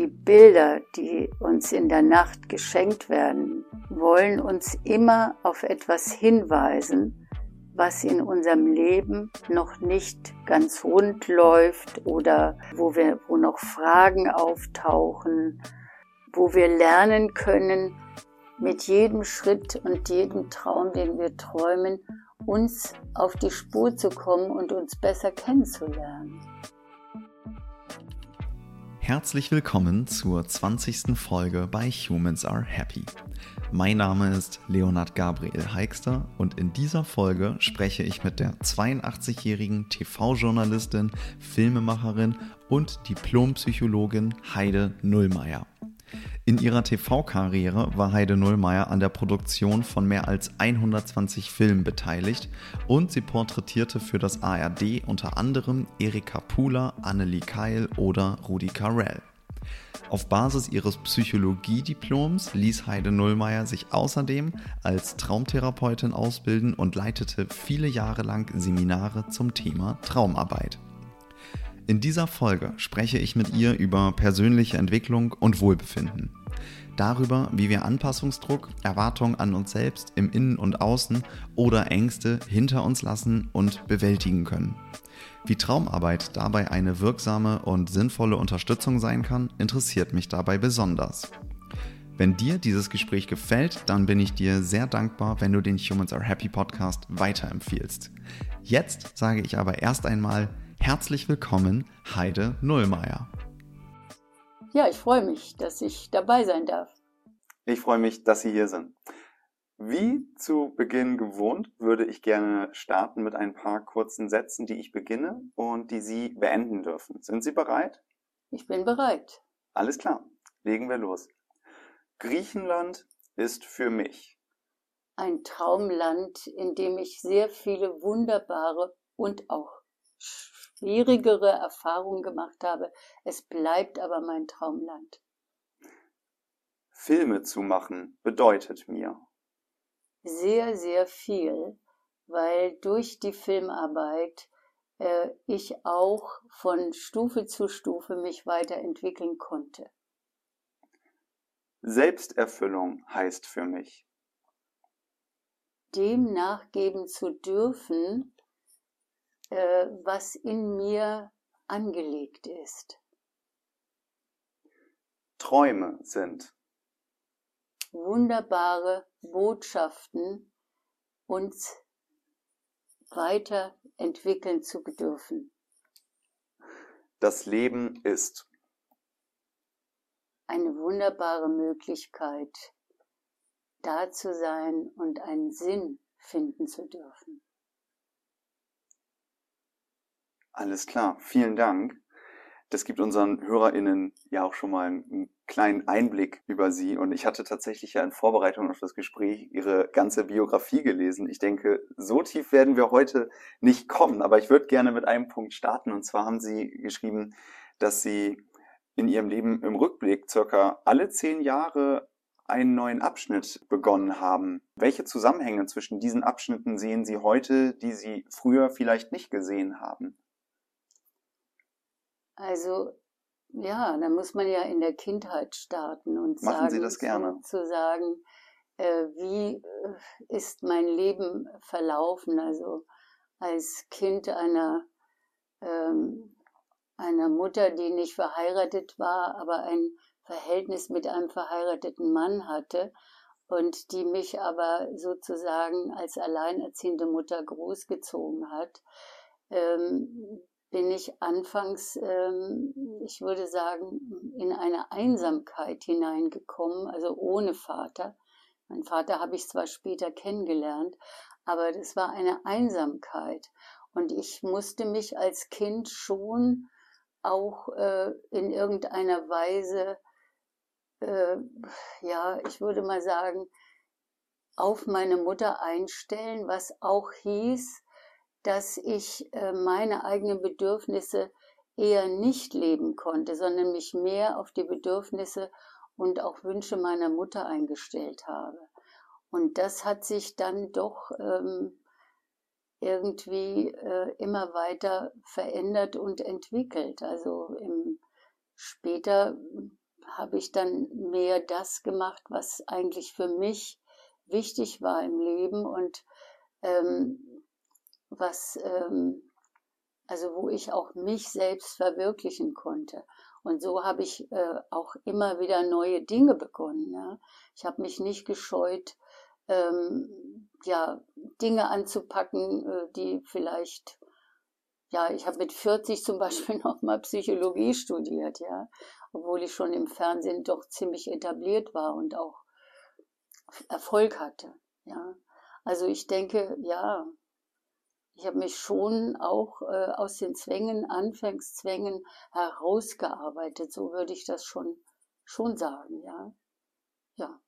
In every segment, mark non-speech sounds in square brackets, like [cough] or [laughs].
die Bilder, die uns in der Nacht geschenkt werden, wollen uns immer auf etwas hinweisen, was in unserem Leben noch nicht ganz rund läuft oder wo wir, wo noch Fragen auftauchen, wo wir lernen können, mit jedem Schritt und jedem Traum, den wir träumen, uns auf die Spur zu kommen und uns besser kennenzulernen. Herzlich willkommen zur 20. Folge bei Humans Are Happy. Mein Name ist Leonard Gabriel Heikster und in dieser Folge spreche ich mit der 82-jährigen TV-Journalistin, Filmemacherin und Diplompsychologin Heide Nullmeier. In ihrer TV-Karriere war Heide Nullmeier an der Produktion von mehr als 120 Filmen beteiligt und sie porträtierte für das ARD unter anderem Erika Pula, Annelie Keil oder Rudi Carell. Auf Basis ihres Psychologiediploms ließ Heide Nullmeier sich außerdem als Traumtherapeutin ausbilden und leitete viele Jahre lang Seminare zum Thema Traumarbeit. In dieser Folge spreche ich mit ihr über persönliche Entwicklung und Wohlbefinden. Darüber, wie wir Anpassungsdruck, Erwartungen an uns selbst im Innen und Außen oder Ängste hinter uns lassen und bewältigen können. Wie Traumarbeit dabei eine wirksame und sinnvolle Unterstützung sein kann, interessiert mich dabei besonders. Wenn dir dieses Gespräch gefällt, dann bin ich dir sehr dankbar, wenn du den Humans Are Happy Podcast weiterempfiehlst. Jetzt sage ich aber erst einmal Herzlich willkommen, Heide Nullmeier. Ja, ich freue mich, dass ich dabei sein darf. Ich freue mich, dass Sie hier sind. Wie zu Beginn gewohnt, würde ich gerne starten mit ein paar kurzen Sätzen, die ich beginne und die Sie beenden dürfen. Sind Sie bereit? Ich bin bereit. Alles klar, legen wir los. Griechenland ist für mich ein Traumland, in dem ich sehr viele wunderbare und auch schwierigere Erfahrungen gemacht habe. Es bleibt aber mein Traumland. Filme zu machen bedeutet mir sehr, sehr viel, weil durch die Filmarbeit äh, ich auch von Stufe zu Stufe mich weiterentwickeln konnte. Selbsterfüllung heißt für mich. Dem nachgeben zu dürfen, äh, was in mir angelegt ist. Träume sind wunderbare Botschaften uns weiterentwickeln zu dürfen. Das Leben ist eine wunderbare Möglichkeit, da zu sein und einen Sinn finden zu dürfen. Alles klar, vielen Dank. Das gibt unseren HörerInnen ja auch schon mal einen kleinen Einblick über Sie. Und ich hatte tatsächlich ja in Vorbereitung auf das Gespräch Ihre ganze Biografie gelesen. Ich denke, so tief werden wir heute nicht kommen. Aber ich würde gerne mit einem Punkt starten. Und zwar haben Sie geschrieben, dass Sie in Ihrem Leben im Rückblick circa alle zehn Jahre einen neuen Abschnitt begonnen haben. Welche Zusammenhänge zwischen diesen Abschnitten sehen Sie heute, die Sie früher vielleicht nicht gesehen haben? Also ja, da muss man ja in der Kindheit starten und Machen sagen, Sie das gerne. zu sagen, äh, wie äh, ist mein Leben verlaufen? Also als Kind einer ähm, einer Mutter, die nicht verheiratet war, aber ein Verhältnis mit einem verheirateten Mann hatte und die mich aber sozusagen als alleinerziehende Mutter großgezogen hat. Ähm, bin ich anfangs, ähm, ich würde sagen, in eine Einsamkeit hineingekommen, also ohne Vater. Mein Vater habe ich zwar später kennengelernt, aber das war eine Einsamkeit. Und ich musste mich als Kind schon auch äh, in irgendeiner Weise, äh, ja, ich würde mal sagen, auf meine Mutter einstellen, was auch hieß, dass ich äh, meine eigenen Bedürfnisse eher nicht leben konnte, sondern mich mehr auf die Bedürfnisse und auch Wünsche meiner Mutter eingestellt habe. Und das hat sich dann doch ähm, irgendwie äh, immer weiter verändert und entwickelt. Also im, später habe ich dann mehr das gemacht, was eigentlich für mich wichtig war im Leben und ähm, was, ähm, also wo ich auch mich selbst verwirklichen konnte. Und so habe ich äh, auch immer wieder neue Dinge begonnen. Ja. Ich habe mich nicht gescheut, ähm, ja, Dinge anzupacken, äh, die vielleicht, ja, ich habe mit 40 zum Beispiel [laughs] nochmal Psychologie studiert, ja, obwohl ich schon im Fernsehen doch ziemlich etabliert war und auch Erfolg hatte, ja. Also ich denke, ja, ich habe mich schon auch äh, aus den Zwängen, Anfangszwängen herausgearbeitet. So würde ich das schon, schon sagen, ja. Ja.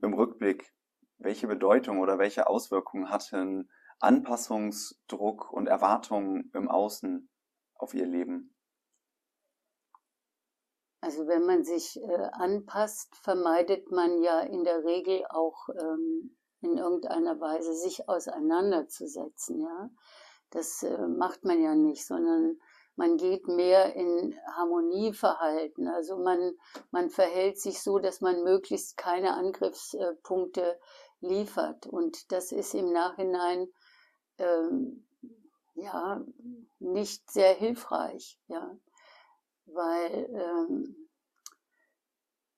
Im Rückblick, welche Bedeutung oder welche Auswirkungen hatten Anpassungsdruck und Erwartungen im Außen auf Ihr Leben? Also wenn man sich äh, anpasst, vermeidet man ja in der Regel auch ähm, in irgendeiner Weise sich auseinanderzusetzen, ja. Das äh, macht man ja nicht, sondern man geht mehr in Harmonieverhalten. Also man, man verhält sich so, dass man möglichst keine Angriffspunkte liefert. Und das ist im Nachhinein ähm, ja nicht sehr hilfreich, ja, weil ähm,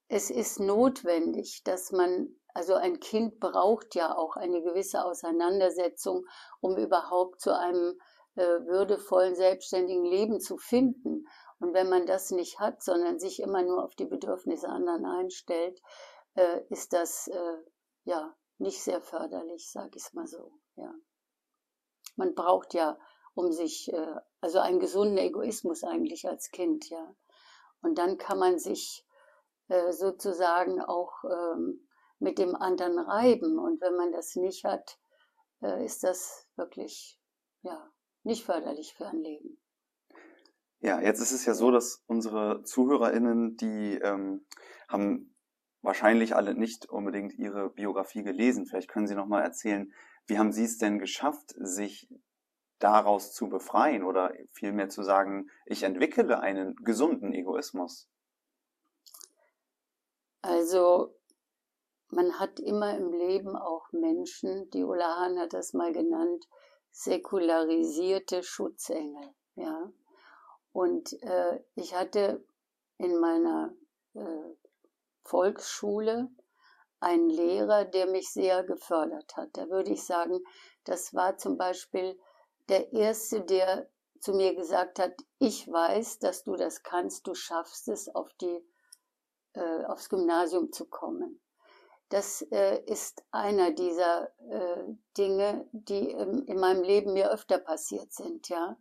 es ist notwendig, dass man also ein Kind braucht ja auch eine gewisse Auseinandersetzung, um überhaupt zu einem äh, würdevollen, selbstständigen Leben zu finden. Und wenn man das nicht hat, sondern sich immer nur auf die Bedürfnisse anderen einstellt, äh, ist das äh, ja nicht sehr förderlich, sage ich es mal so. Ja. Man braucht ja, um sich, äh, also einen gesunden Egoismus eigentlich als Kind, ja. Und dann kann man sich äh, sozusagen auch ähm, mit dem anderen reiben. Und wenn man das nicht hat, äh, ist das wirklich ja, nicht förderlich für ein Leben. Ja, jetzt ist es ja so, dass unsere ZuhörerInnen, die ähm, haben wahrscheinlich alle nicht unbedingt ihre Biografie gelesen. Vielleicht können Sie noch mal erzählen, wie haben Sie es denn geschafft, sich daraus zu befreien oder vielmehr zu sagen, ich entwickle einen gesunden Egoismus? Also man hat immer im Leben auch Menschen, die Ulla Hahn hat das mal genannt, säkularisierte Schutzengel. Ja? Und äh, ich hatte in meiner äh, Volksschule einen Lehrer, der mich sehr gefördert hat. Da würde ich sagen, das war zum Beispiel der erste, der zu mir gesagt hat, ich weiß, dass du das kannst, du schaffst es, auf die, äh, aufs Gymnasium zu kommen. Das äh, ist einer dieser äh, Dinge, die ähm, in meinem Leben mir öfter passiert sind, ja.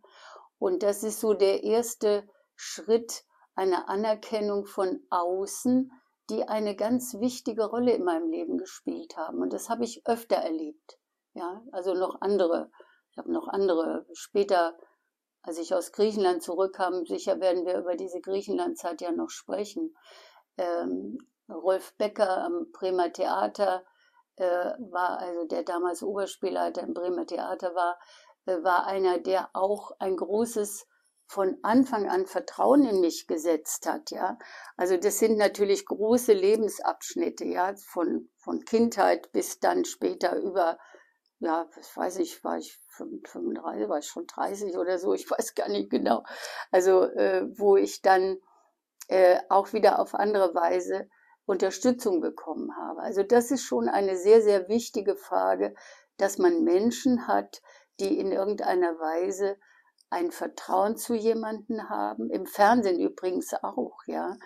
Und das ist so der erste Schritt einer Anerkennung von außen, die eine ganz wichtige Rolle in meinem Leben gespielt haben. Und das habe ich öfter erlebt, ja. Also noch andere. Ich habe noch andere. Später, als ich aus Griechenland zurückkam, sicher werden wir über diese Griechenlandzeit ja noch sprechen. Ähm, Rolf Becker am Bremer Theater äh, war, also der damals Oberspielleiter im Bremer Theater war, äh, war einer, der auch ein großes von Anfang an Vertrauen in mich gesetzt hat, ja. Also das sind natürlich große Lebensabschnitte, ja, von, von Kindheit bis dann später über, ja, was weiß ich, war ich 35, war ich schon 30 oder so, ich weiß gar nicht genau. Also, äh, wo ich dann äh, auch wieder auf andere Weise Unterstützung bekommen habe. Also das ist schon eine sehr, sehr wichtige Frage, dass man Menschen hat, die in irgendeiner Weise ein Vertrauen zu jemanden haben. Im Fernsehen übrigens auch, ja.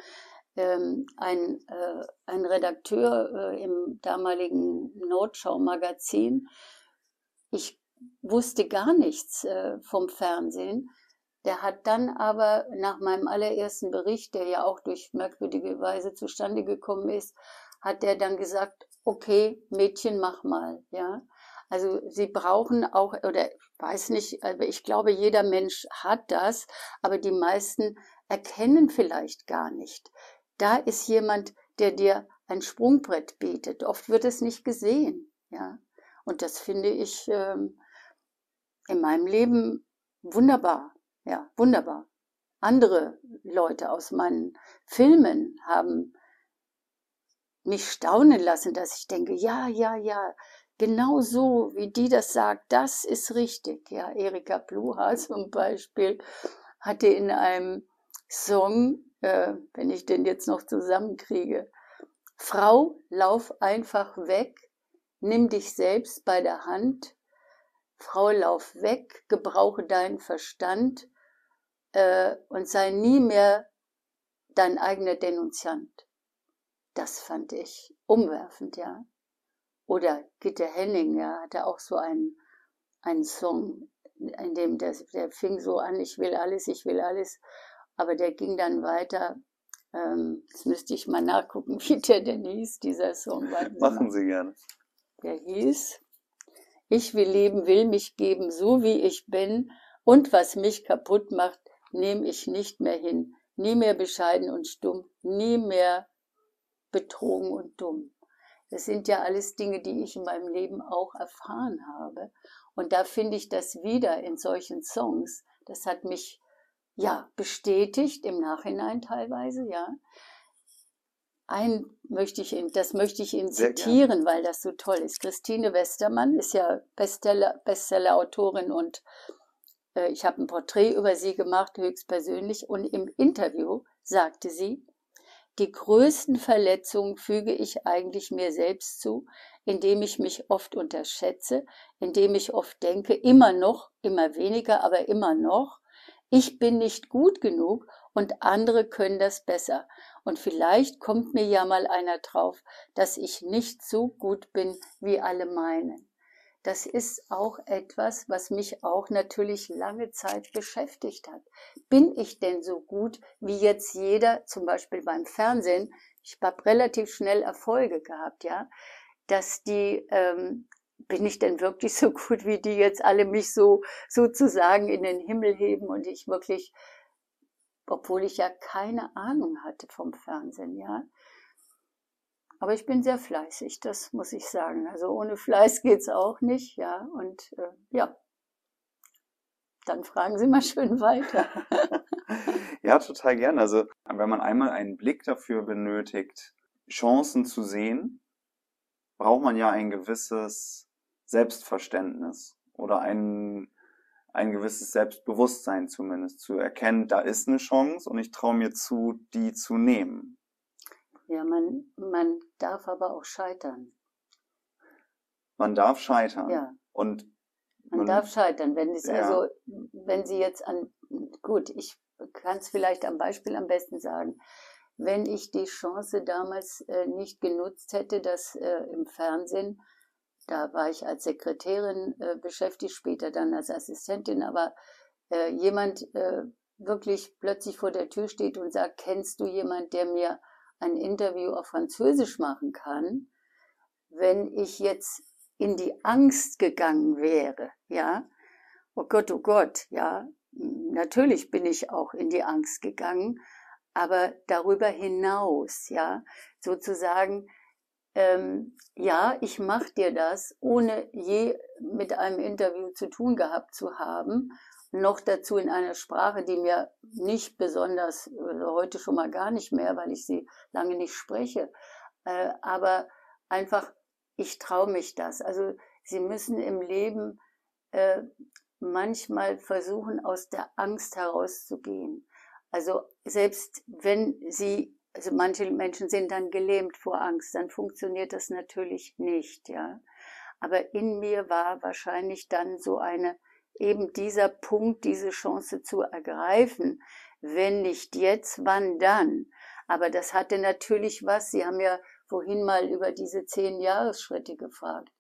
Ähm, ein, äh, ein Redakteur äh, im damaligen Nordschau-Magazin, ich wusste gar nichts äh, vom Fernsehen, der hat dann aber nach meinem allerersten Bericht, der ja auch durch merkwürdige Weise zustande gekommen ist, hat der dann gesagt, okay, Mädchen, mach mal, ja. Also sie brauchen auch, oder ich weiß nicht, aber ich glaube, jeder Mensch hat das, aber die meisten erkennen vielleicht gar nicht. Da ist jemand, der dir ein Sprungbrett bietet. Oft wird es nicht gesehen, ja. Und das finde ich ähm, in meinem Leben wunderbar. Ja, wunderbar. andere Leute aus meinen Filmen haben mich staunen lassen, dass ich denke, ja, ja, ja, genau so, wie die das sagt, das ist richtig. Ja, Erika Bluha [laughs] zum Beispiel hatte in einem Song, äh, wenn ich den jetzt noch zusammenkriege, Frau, lauf einfach weg, nimm dich selbst bei der Hand, Frau, lauf weg, gebrauche deinen Verstand äh, und sei nie mehr dein eigener Denunziant. Das fand ich umwerfend, ja. Oder Gitte Henning, ja, hatte auch so einen, einen Song, in dem der, der fing so an, ich will alles, ich will alles, aber der ging dann weiter. Ähm, jetzt müsste ich mal nachgucken, [laughs] wie der denn hieß, dieser Song. Machen Sie gerne. Der hieß, ich will leben, will mich geben, so wie ich bin, und was mich kaputt macht, nehme ich nicht mehr hin. Nie mehr bescheiden und stumm, nie mehr betrogen und dumm. Das sind ja alles Dinge, die ich in meinem Leben auch erfahren habe. Und da finde ich das wieder in solchen Songs. Das hat mich ja bestätigt im Nachhinein teilweise, ja. Ein möchte ich Ihnen, das möchte ich Ihnen zitieren, weil das so toll ist. Christine Westermann ist ja Bestseller, Bestseller-Autorin und äh, ich habe ein Porträt über sie gemacht, höchstpersönlich. Und im Interview sagte sie, die größten Verletzungen füge ich eigentlich mir selbst zu, indem ich mich oft unterschätze, indem ich oft denke, immer noch, immer weniger, aber immer noch, ich bin nicht gut genug und andere können das besser. Und vielleicht kommt mir ja mal einer drauf, dass ich nicht so gut bin, wie alle meinen. Das ist auch etwas, was mich auch natürlich lange Zeit beschäftigt hat. Bin ich denn so gut, wie jetzt jeder, zum Beispiel beim Fernsehen? Ich habe relativ schnell Erfolge gehabt, ja. Dass die, ähm, bin ich denn wirklich so gut, wie die jetzt alle mich so sozusagen in den Himmel heben und ich wirklich, obwohl ich ja keine Ahnung hatte vom Fernsehen, ja. Aber ich bin sehr fleißig, das muss ich sagen. Also ohne Fleiß [laughs] geht's auch nicht, ja. Und äh, ja, dann fragen Sie mal schön weiter. [laughs] ja, total gern. Also wenn man einmal einen Blick dafür benötigt, Chancen zu sehen, braucht man ja ein gewisses Selbstverständnis oder ein, ein gewisses Selbstbewusstsein zumindest zu erkennen, da ist eine Chance und ich traue mir zu, die zu nehmen. Ja, man, man darf aber auch scheitern. Man darf scheitern. Ja. Und man, man darf scheitern. Wenn es ja. also, wenn Sie jetzt an, gut, ich kann es vielleicht am Beispiel am besten sagen. Wenn ich die Chance damals äh, nicht genutzt hätte, dass äh, im Fernsehen, da war ich als Sekretärin äh, beschäftigt, später dann als Assistentin, aber äh, jemand äh, wirklich plötzlich vor der Tür steht und sagt, kennst du jemand, der mir ein Interview auf Französisch machen kann, wenn ich jetzt in die Angst gegangen wäre, ja, oh Gott, oh Gott, ja, natürlich bin ich auch in die Angst gegangen, aber darüber hinaus, ja, sozusagen, ähm, ja, ich mache dir das, ohne je mit einem Interview zu tun gehabt zu haben noch dazu in einer Sprache, die mir nicht besonders, also heute schon mal gar nicht mehr, weil ich sie lange nicht spreche, äh, aber einfach, ich traue mich das. Also sie müssen im Leben äh, manchmal versuchen, aus der Angst herauszugehen. Also selbst wenn sie, also manche Menschen sind dann gelähmt vor Angst, dann funktioniert das natürlich nicht, ja. Aber in mir war wahrscheinlich dann so eine eben dieser Punkt, diese Chance zu ergreifen. Wenn nicht jetzt, wann dann? Aber das hatte natürlich was. Sie haben ja vorhin mal über diese zehn Jahresschritte gefragt.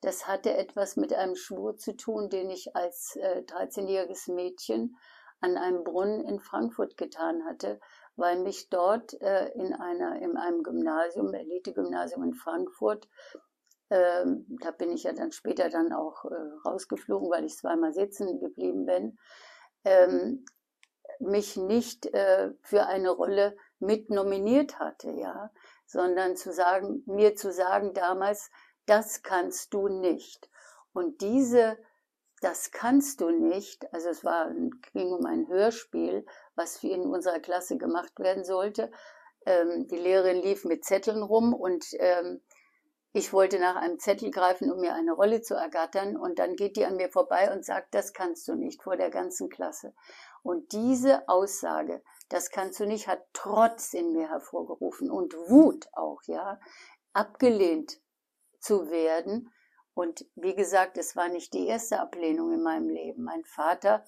Das hatte etwas mit einem Schwur zu tun, den ich als äh, 13-jähriges Mädchen an einem Brunnen in Frankfurt getan hatte, weil mich dort äh, in einer in einem Gymnasium, Elite-Gymnasium in Frankfurt, ähm, da bin ich ja dann später dann auch äh, rausgeflogen, weil ich zweimal sitzen geblieben bin, ähm, mich nicht äh, für eine Rolle mit nominiert hatte, ja, sondern zu sagen, mir zu sagen damals, das kannst du nicht. Und diese das kannst du nicht. Also es war, ging um ein Hörspiel, was in unserer Klasse gemacht werden sollte. Ähm, die Lehrerin lief mit Zetteln rum und ähm, ich wollte nach einem Zettel greifen, um mir eine Rolle zu ergattern. Und dann geht die an mir vorbei und sagt, das kannst du nicht vor der ganzen Klasse. Und diese Aussage, das kannst du nicht, hat Trotz in mir hervorgerufen und Wut auch, ja, abgelehnt zu werden. Und wie gesagt, es war nicht die erste Ablehnung in meinem Leben. Mein Vater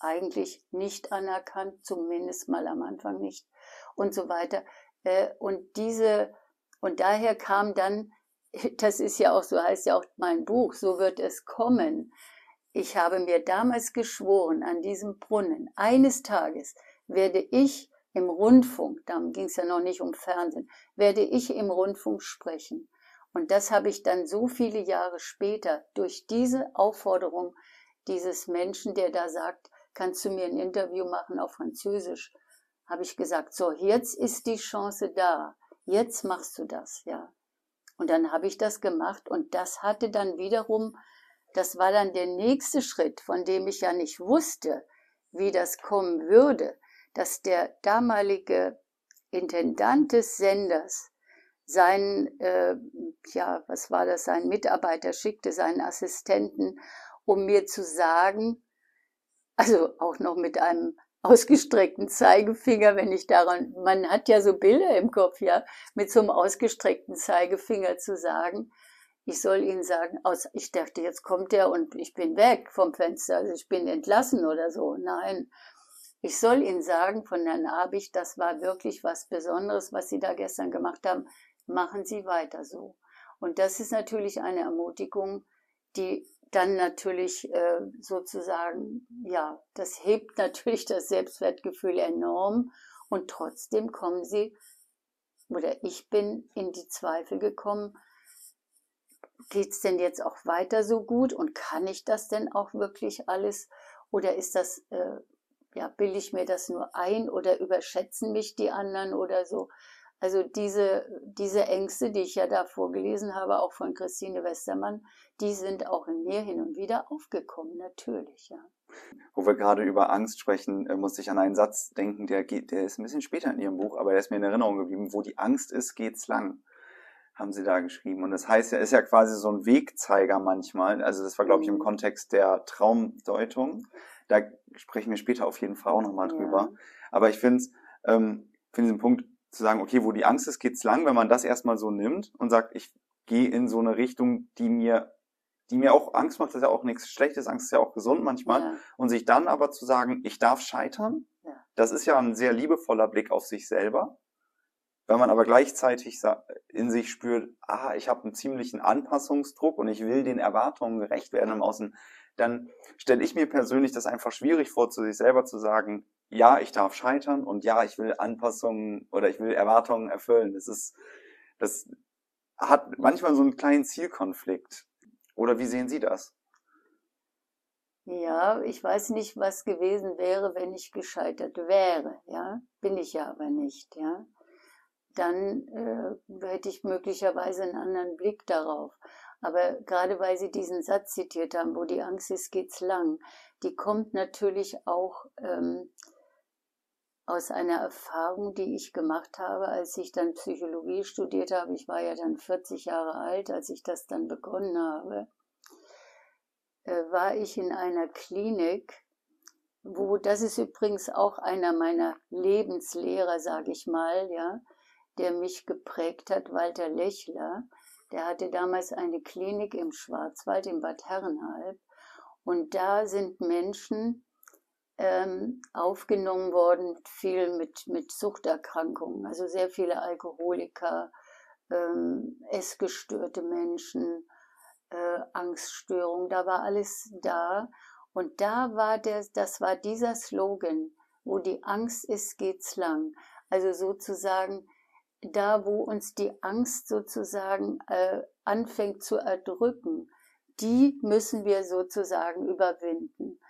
eigentlich nicht anerkannt, zumindest mal am Anfang nicht und so weiter. Äh, und diese, und daher kam dann, [laughs] das ist ja auch, so heißt ja auch mein Buch, so wird es kommen. Ich habe mir damals geschworen an diesem Brunnen, eines Tages werde ich im Rundfunk, darum ging es ja noch nicht um Fernsehen, werde ich im Rundfunk sprechen. Und das habe ich dann so viele Jahre später durch diese Aufforderung dieses Menschen, der da sagt, kannst du mir ein Interview machen auf Französisch, habe ich gesagt, so, jetzt ist die Chance da. Jetzt machst du das, ja. Und dann habe ich das gemacht und das hatte dann wiederum, das war dann der nächste Schritt, von dem ich ja nicht wusste, wie das kommen würde, dass der damalige Intendant des Senders seinen, äh, ja, was war das, seinen Mitarbeiter schickte, seinen Assistenten, um mir zu sagen, also auch noch mit einem ausgestreckten Zeigefinger, wenn ich daran, man hat ja so Bilder im Kopf, ja, mit so einem ausgestreckten Zeigefinger zu sagen, ich soll Ihnen sagen, aus, ich dachte, jetzt kommt er und ich bin weg vom Fenster, also ich bin entlassen oder so. Nein, ich soll Ihnen sagen, von Herrn Abich, das war wirklich was Besonderes, was Sie da gestern gemacht haben machen Sie weiter so. Und das ist natürlich eine Ermutigung, die dann natürlich äh, sozusagen, ja, das hebt natürlich das Selbstwertgefühl enorm und trotzdem kommen Sie, oder ich bin in die Zweifel gekommen, geht's denn jetzt auch weiter so gut und kann ich das denn auch wirklich alles oder ist das, äh, ja, bilde ich mir das nur ein oder überschätzen mich die anderen oder so? Also diese, diese Ängste, die ich ja da vorgelesen habe, auch von Christine Westermann, die sind auch in mir hin und wieder aufgekommen, natürlich, ja. Wo wir gerade über Angst sprechen, äh, muss ich an einen Satz denken, der geht, der ist ein bisschen später in Ihrem Buch, aber der ist mir in Erinnerung geblieben. Wo die Angst ist, geht's lang, haben Sie da geschrieben. Und das heißt, er ist ja quasi so ein Wegzeiger manchmal. Also das war, glaube ich, im mhm. Kontext der Traumdeutung. Da sprechen wir später auf jeden Fall auch nochmal drüber. Ja. Aber ich finde es, ähm, finde diesen Punkt zu sagen, okay, wo die Angst ist, geht's lang, wenn man das erstmal so nimmt und sagt, ich gehe in so eine Richtung, die mir, die mir auch Angst macht, das ist ja auch nichts Schlechtes, Angst ist ja auch gesund manchmal. Ja. Und sich dann aber zu sagen, ich darf scheitern, ja. das ist ja ein sehr liebevoller Blick auf sich selber. Wenn man aber gleichzeitig in sich spürt, ah, ich habe einen ziemlichen Anpassungsdruck und ich will den Erwartungen gerecht werden im Außen, dann stelle ich mir persönlich das einfach schwierig vor, zu sich selber zu sagen, ja, ich darf scheitern und ja, ich will Anpassungen oder ich will Erwartungen erfüllen. Das ist, das hat manchmal so einen kleinen Zielkonflikt. Oder wie sehen Sie das? Ja, ich weiß nicht, was gewesen wäre, wenn ich gescheitert wäre, ja. Bin ich ja aber nicht, ja. Dann äh, hätte ich möglicherweise einen anderen Blick darauf. Aber gerade weil Sie diesen Satz zitiert haben, wo die Angst ist, geht's lang, die kommt natürlich auch ähm, aus einer Erfahrung, die ich gemacht habe, als ich dann Psychologie studiert habe. Ich war ja dann 40 Jahre alt, als ich das dann begonnen habe. Äh, war ich in einer Klinik, wo das ist übrigens auch einer meiner Lebenslehrer, sage ich mal, ja, der mich geprägt hat, Walter Lechler der hatte damals eine Klinik im Schwarzwald, in Bad Herrenhalb. Und da sind Menschen ähm, aufgenommen worden, viel mit, mit Suchterkrankungen, also sehr viele Alkoholiker, ähm, essgestörte Menschen, äh, Angststörungen, da war alles da. Und da war der, das war dieser Slogan, wo die Angst ist, geht's lang. Also sozusagen, da, wo uns die Angst sozusagen äh, anfängt zu erdrücken, die müssen wir sozusagen überwinden.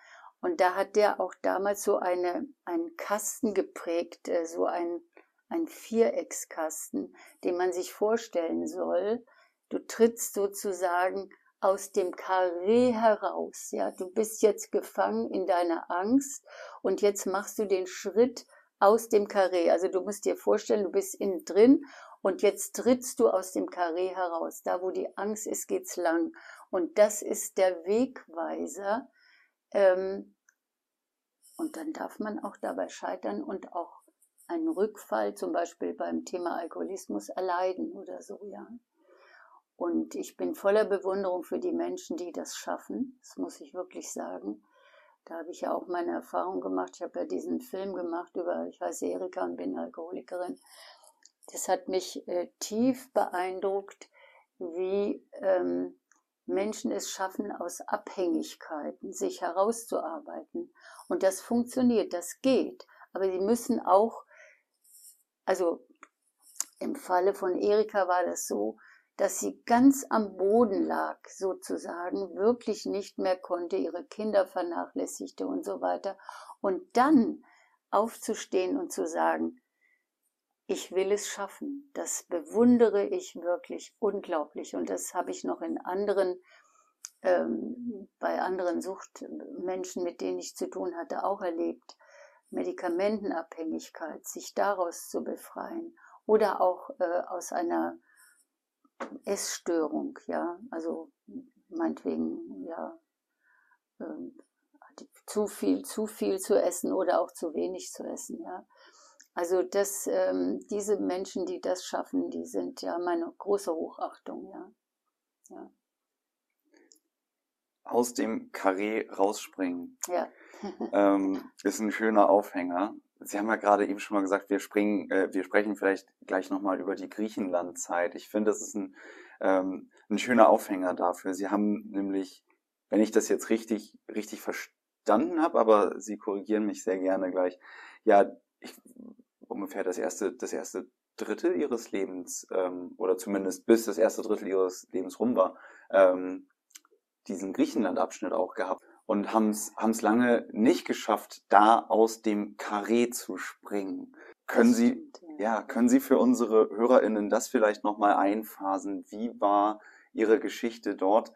Und da hat der auch damals so eine, einen Kasten geprägt, äh, so ein, ein Viereckskasten, den man sich vorstellen soll. Du trittst sozusagen aus dem Karree heraus. Ja, du bist jetzt gefangen in deiner Angst und jetzt machst du den Schritt aus dem Karree. Also du musst dir vorstellen, du bist innen drin und jetzt trittst du aus dem Karree heraus. Da, wo die Angst ist, geht's lang. Und das ist der Wegweiser. Ähm, und dann darf man auch dabei scheitern und auch einen Rückfall, zum Beispiel beim Thema Alkoholismus, erleiden oder so, ja. Und ich bin voller Bewunderung für die Menschen, die das schaffen. Das muss ich wirklich sagen. Da habe ich ja auch meine Erfahrung gemacht. Ich habe ja diesen Film gemacht über, ich heiße Erika und bin Alkoholikerin. Das hat mich äh, tief beeindruckt, wie ähm, Menschen es schaffen, aus Abhängigkeiten sich herauszuarbeiten. Und das funktioniert, das geht. Aber sie müssen auch, also im Falle von Erika war das so, dass sie ganz am Boden lag, sozusagen, wirklich nicht mehr konnte, ihre Kinder vernachlässigte und so weiter. Und dann aufzustehen und zu sagen, ich will es schaffen, das bewundere ich wirklich unglaublich. Und das habe ich noch in anderen, ähm, bei anderen Suchtmenschen, mit denen ich zu tun hatte, auch erlebt. Medikamentenabhängigkeit, sich daraus zu befreien oder auch äh, aus einer Essstörung, ja, also meinetwegen, ja, ähm, zu viel, zu viel zu essen oder auch zu wenig zu essen, ja. Also das, ähm, diese Menschen, die das schaffen, die sind ja meine große Hochachtung, ja. ja. Aus dem Karree rausspringen. Ja. [laughs] ähm, ist ein schöner Aufhänger. Sie haben ja gerade eben schon mal gesagt, wir springen, äh, wir sprechen vielleicht gleich nochmal über die Griechenland-Zeit. Ich finde, das ist ein, ähm, ein schöner Aufhänger dafür. Sie haben nämlich, wenn ich das jetzt richtig, richtig verstanden habe, aber Sie korrigieren mich sehr gerne gleich, ja, ich, ungefähr das erste, das erste Drittel Ihres Lebens, ähm, oder zumindest bis das erste Drittel Ihres Lebens rum war, ähm, diesen Griechenland-Abschnitt auch gehabt und haben es lange nicht geschafft, da aus dem Karree zu springen. Können Sie, ja, können Sie für unsere HörerInnen das vielleicht nochmal einphasen? Wie war Ihre Geschichte dort?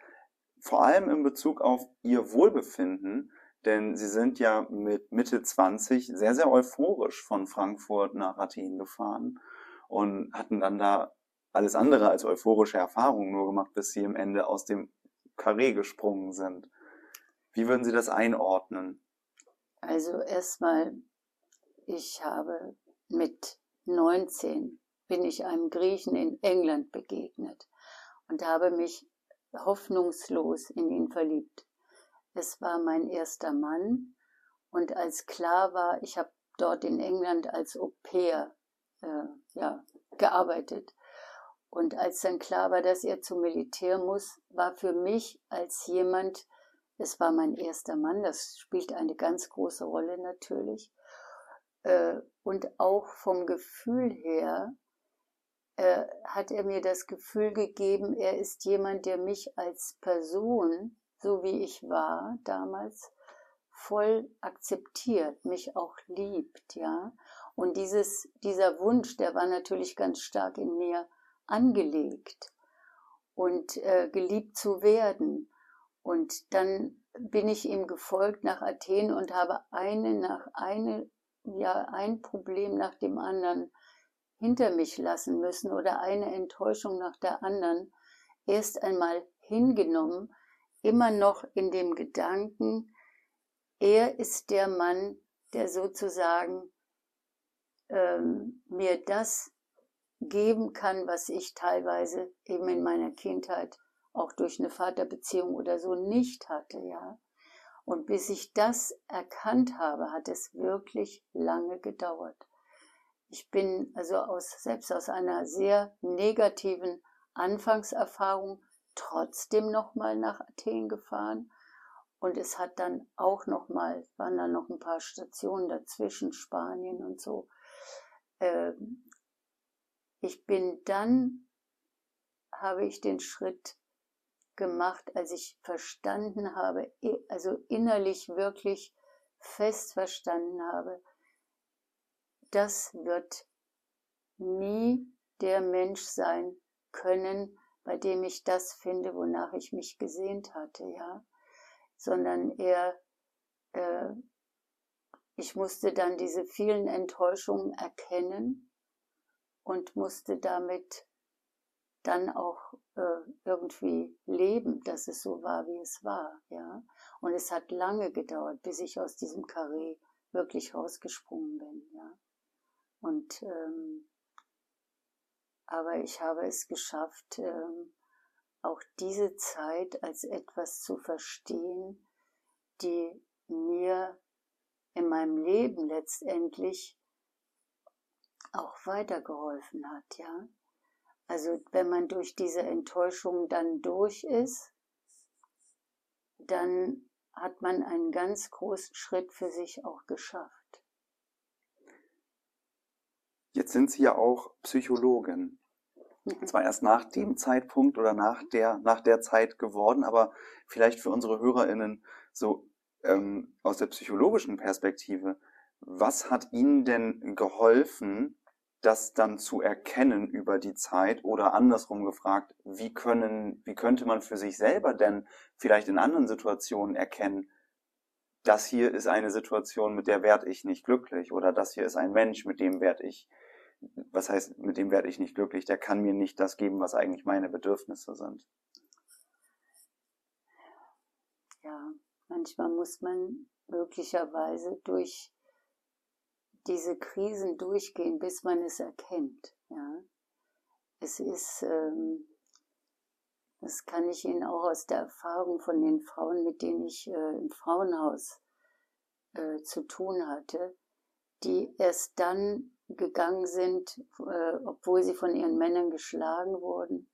Vor allem in Bezug auf Ihr Wohlbefinden, denn Sie sind ja mit Mitte 20 sehr, sehr euphorisch von Frankfurt nach Athen gefahren und hatten dann da alles andere als euphorische Erfahrungen nur gemacht, bis Sie am Ende aus dem Karree gesprungen sind. Wie würden Sie das einordnen? Also erstmal, ich habe mit 19 bin ich einem Griechen in England begegnet und habe mich hoffnungslos in ihn verliebt. Es war mein erster Mann und als klar war, ich habe dort in England als Au pair äh, ja, gearbeitet. Und als dann klar war, dass er zum Militär muss, war für mich als jemand, es war mein erster Mann, das spielt eine ganz große Rolle natürlich. Äh, und auch vom Gefühl her äh, hat er mir das Gefühl gegeben, er ist jemand, der mich als Person, so wie ich war damals, voll akzeptiert, mich auch liebt, ja. Und dieses, dieser Wunsch, der war natürlich ganz stark in mir angelegt und äh, geliebt zu werden. Und dann bin ich ihm gefolgt nach Athen und habe eine nach eine, ja, ein Problem nach dem anderen hinter mich lassen müssen oder eine Enttäuschung nach der anderen. Erst einmal hingenommen, immer noch in dem Gedanken, er ist der Mann, der sozusagen ähm, mir das geben kann, was ich teilweise eben in meiner Kindheit auch durch eine Vaterbeziehung oder so nicht hatte, ja. Und bis ich das erkannt habe, hat es wirklich lange gedauert. Ich bin also aus, selbst aus einer sehr negativen Anfangserfahrung trotzdem nochmal nach Athen gefahren. Und es hat dann auch nochmal, waren dann noch ein paar Stationen dazwischen, Spanien und so. Ähm, ich bin dann, habe ich den Schritt gemacht, als ich verstanden habe, also innerlich wirklich fest verstanden habe, das wird nie der Mensch sein können, bei dem ich das finde, wonach ich mich gesehnt hatte, ja, sondern eher, äh, ich musste dann diese vielen Enttäuschungen erkennen und musste damit dann auch äh, irgendwie leben, dass es so war, wie es war, ja. Und es hat lange gedauert, bis ich aus diesem Karree wirklich rausgesprungen bin, ja. Und ähm, aber ich habe es geschafft, ähm, auch diese Zeit als etwas zu verstehen, die mir in meinem Leben letztendlich auch weitergeholfen hat, ja. Also wenn man durch diese Enttäuschung dann durch ist, dann hat man einen ganz großen Schritt für sich auch geschafft. Jetzt sind Sie ja auch Psychologin. Mhm. Zwar erst nach dem Zeitpunkt oder nach der, nach der Zeit geworden, aber vielleicht für unsere HörerInnen so ähm, aus der psychologischen Perspektive. Was hat Ihnen denn geholfen, das dann zu erkennen über die Zeit oder andersrum gefragt, wie können, wie könnte man für sich selber denn vielleicht in anderen Situationen erkennen, das hier ist eine Situation, mit der werde ich nicht glücklich oder das hier ist ein Mensch, mit dem werde ich was heißt, mit dem werde ich nicht glücklich, der kann mir nicht das geben, was eigentlich meine Bedürfnisse sind. Ja, manchmal muss man möglicherweise durch diese Krisen durchgehen, bis man es erkennt. Ja. Es ist, ähm, das kann ich Ihnen auch aus der Erfahrung von den Frauen, mit denen ich äh, im Frauenhaus äh, zu tun hatte, die erst dann gegangen sind, äh, obwohl sie von ihren Männern geschlagen wurden,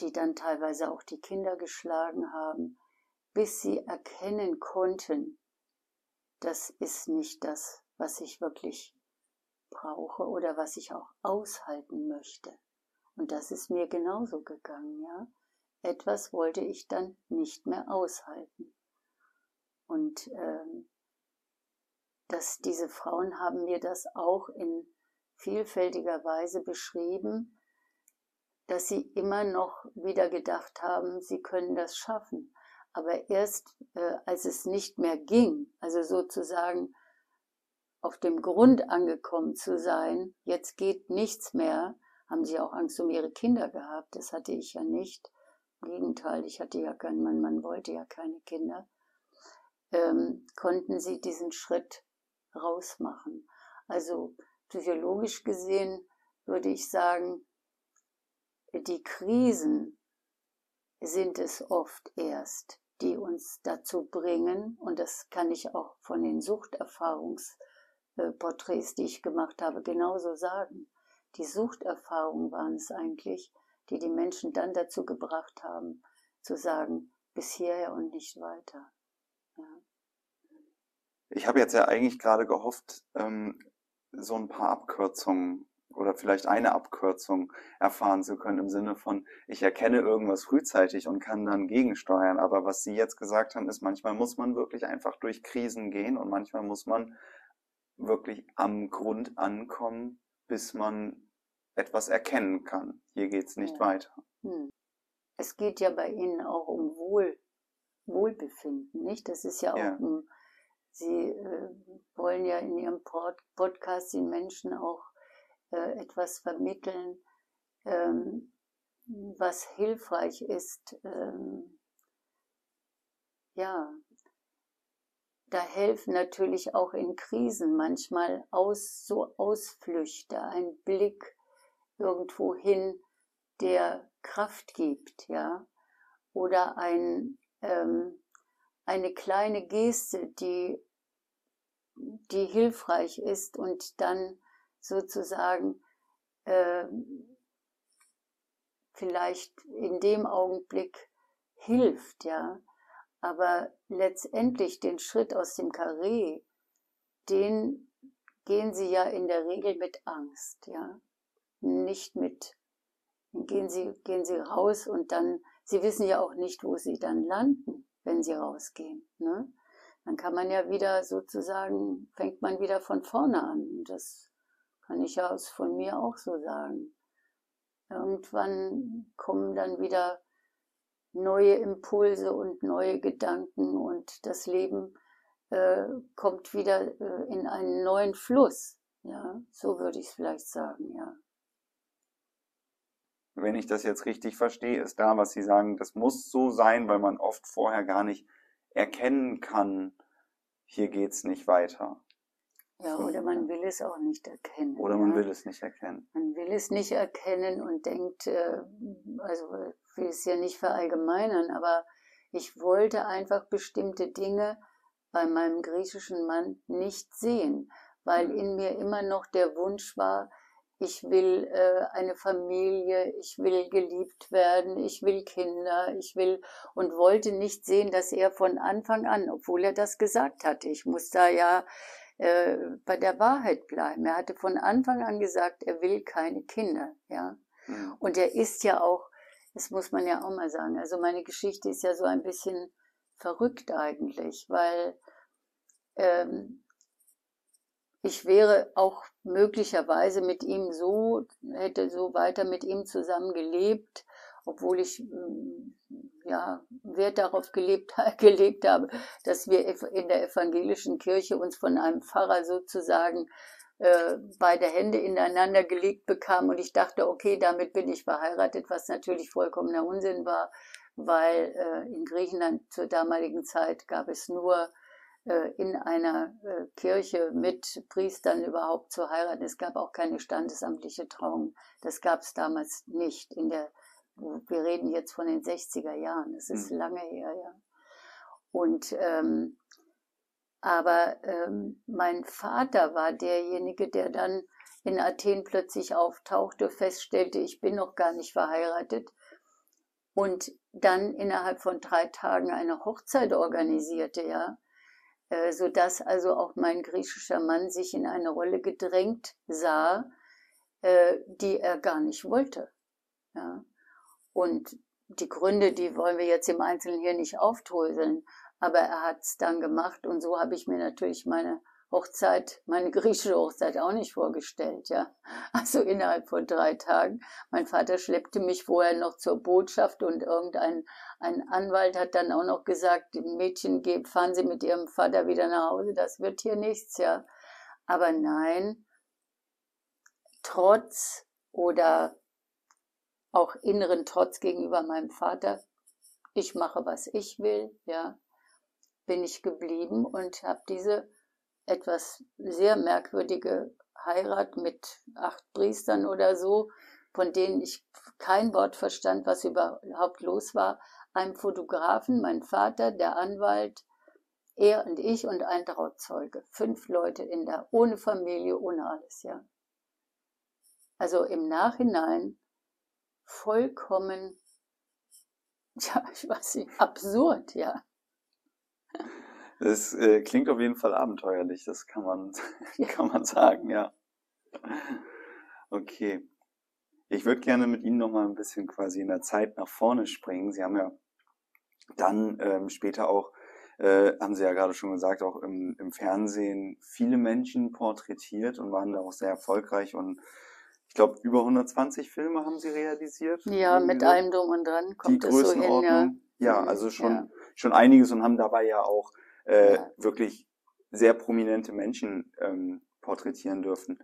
die dann teilweise auch die Kinder geschlagen haben, bis sie erkennen konnten, das ist nicht das, was ich wirklich brauche oder was ich auch aushalten möchte. Und das ist mir genauso gegangen, ja. Etwas wollte ich dann nicht mehr aushalten. Und ähm, dass diese Frauen haben mir das auch in vielfältiger Weise beschrieben, dass sie immer noch wieder gedacht haben, sie können das schaffen. Aber erst äh, als es nicht mehr ging, also sozusagen auf dem Grund angekommen zu sein, jetzt geht nichts mehr, haben sie auch Angst um ihre Kinder gehabt. Das hatte ich ja nicht. Im Gegenteil, ich hatte ja keinen Mann, man wollte ja keine Kinder. Ähm, konnten sie diesen Schritt rausmachen. Also psychologisch gesehen würde ich sagen, die Krisen sind es oft erst, die uns dazu bringen, und das kann ich auch von den Suchterfahrungsporträts, die ich gemacht habe, genauso sagen. Die Suchterfahrungen waren es eigentlich, die die Menschen dann dazu gebracht haben, zu sagen, bis hierher und nicht weiter. Ich habe jetzt ja eigentlich gerade gehofft, ähm, so ein paar Abkürzungen oder vielleicht eine Abkürzung erfahren zu können im Sinne von, ich erkenne irgendwas frühzeitig und kann dann gegensteuern. Aber was Sie jetzt gesagt haben, ist, manchmal muss man wirklich einfach durch Krisen gehen und manchmal muss man wirklich am Grund ankommen, bis man etwas erkennen kann. Hier geht's nicht ja. weiter. Hm. Es geht ja bei Ihnen auch um Wohl, Wohlbefinden, nicht? Das ist ja auch ja. ein Sie äh, wollen ja in Ihrem Pod Podcast den Menschen auch äh, etwas vermitteln, ähm, was hilfreich ist. Ähm, ja, da helfen natürlich auch in Krisen manchmal aus, so Ausflüchte, ein Blick irgendwo hin, der Kraft gibt, ja, oder ein, ähm, eine kleine Geste, die die hilfreich ist und dann sozusagen äh, vielleicht in dem Augenblick hilft, ja. Aber letztendlich den Schritt aus dem Karree, den gehen sie ja in der Regel mit Angst, ja. Nicht mit, gehen sie, gehen sie raus und dann, sie wissen ja auch nicht, wo sie dann landen, wenn sie rausgehen, ne dann kann man ja wieder sozusagen, fängt man wieder von vorne an. Das kann ich ja von mir auch so sagen. irgendwann kommen dann wieder neue Impulse und neue Gedanken und das Leben äh, kommt wieder äh, in einen neuen Fluss. Ja, so würde ich es vielleicht sagen, ja. Wenn ich das jetzt richtig verstehe, ist da, was Sie sagen, das muss so sein, weil man oft vorher gar nicht erkennen kann, hier geht's nicht weiter. Ja, oder man will es auch nicht erkennen. Oder man ja. will es nicht erkennen. Man will es nicht erkennen und denkt, äh, also ich will es ja nicht verallgemeinern, aber ich wollte einfach bestimmte Dinge bei meinem griechischen Mann nicht sehen, weil mhm. in mir immer noch der Wunsch war, ich will äh, eine Familie, ich will geliebt werden, ich will Kinder, ich will und wollte nicht sehen, dass er von Anfang an, obwohl er das gesagt hatte, ich muss da ja äh, bei der Wahrheit bleiben. Er hatte von Anfang an gesagt, er will keine Kinder, ja. Mhm. Und er ist ja auch, das muss man ja auch mal sagen, also meine Geschichte ist ja so ein bisschen verrückt eigentlich, weil ähm, ich wäre auch möglicherweise mit ihm so, hätte so weiter mit ihm zusammen gelebt, obwohl ich mm, ja, Wert darauf gelebt, [laughs] gelegt habe, dass wir in der evangelischen Kirche uns von einem Pfarrer sozusagen äh, beide Hände ineinander gelegt bekamen. Und ich dachte, okay, damit bin ich verheiratet, was natürlich vollkommener Unsinn war, weil äh, in Griechenland zur damaligen Zeit gab es nur in einer äh, Kirche mit Priestern überhaupt zu heiraten. Es gab auch keine standesamtliche Trauung. Das gab es damals nicht. In der, wir reden jetzt von den 60er Jahren. Das ist mhm. lange her, ja. Und ähm, aber ähm, mein Vater war derjenige, der dann in Athen plötzlich auftauchte, feststellte, ich bin noch gar nicht verheiratet und dann innerhalb von drei Tagen eine Hochzeit organisierte, ja. Äh, so dass also auch mein griechischer Mann sich in eine Rolle gedrängt sah, äh, die er gar nicht wollte. Ja. Und die Gründe, die wollen wir jetzt im Einzelnen hier nicht aufdröseln, aber er hat es dann gemacht und so habe ich mir natürlich meine Hochzeit, meine griechische Hochzeit auch nicht vorgestellt, ja. Also innerhalb von drei Tagen. Mein Vater schleppte mich vorher noch zur Botschaft und irgendein ein Anwalt hat dann auch noch gesagt, Mädchen, fahren Sie mit Ihrem Vater wieder nach Hause, das wird hier nichts, ja. Aber nein, Trotz oder auch inneren Trotz gegenüber meinem Vater, ich mache, was ich will, ja, bin ich geblieben und habe diese etwas sehr merkwürdige Heirat mit acht Priestern oder so, von denen ich kein Wort verstand, was überhaupt los war, einem Fotografen, mein Vater, der Anwalt, er und ich und ein Trauzeuge. Fünf Leute in der, ohne Familie, ohne alles, ja. Also im Nachhinein vollkommen, [laughs] ja, ich weiß nicht, absurd, ja. Das äh, klingt auf jeden Fall abenteuerlich, das kann man, [laughs] kann man sagen, ja. Okay. Ich würde gerne mit Ihnen noch mal ein bisschen quasi in der Zeit nach vorne springen. Sie haben ja dann ähm, später auch, äh, haben Sie ja gerade schon gesagt, auch im, im Fernsehen viele Menschen porträtiert und waren da auch sehr erfolgreich und ich glaube, über 120 Filme haben Sie realisiert. Ja, mit allem drum und dran kommt es so hin. Ja, ja mhm, also schon, ja. schon einiges und haben dabei ja auch äh, ja. wirklich sehr prominente Menschen ähm, porträtieren dürfen.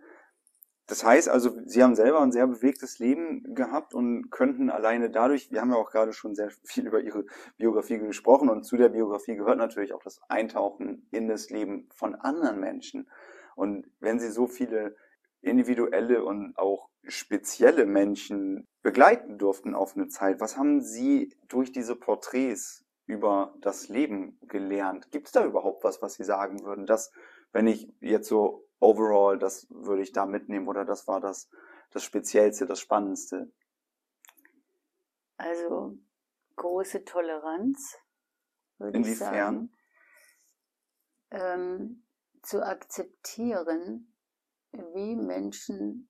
Das heißt also, Sie haben selber ein sehr bewegtes Leben gehabt und könnten alleine dadurch, wir haben ja auch gerade schon sehr viel über Ihre Biografie gesprochen und zu der Biografie gehört natürlich auch das Eintauchen in das Leben von anderen Menschen. Und wenn Sie so viele individuelle und auch spezielle Menschen begleiten durften auf eine Zeit, was haben Sie durch diese Porträts über das Leben gelernt? Gibt es da überhaupt was, was Sie sagen würden, dass wenn ich jetzt so overall, das würde ich da mitnehmen oder das war das, das Speziellste, das Spannendste? Also große Toleranz, würde Inwiefern? ich sagen. Ähm, zu akzeptieren, wie Menschen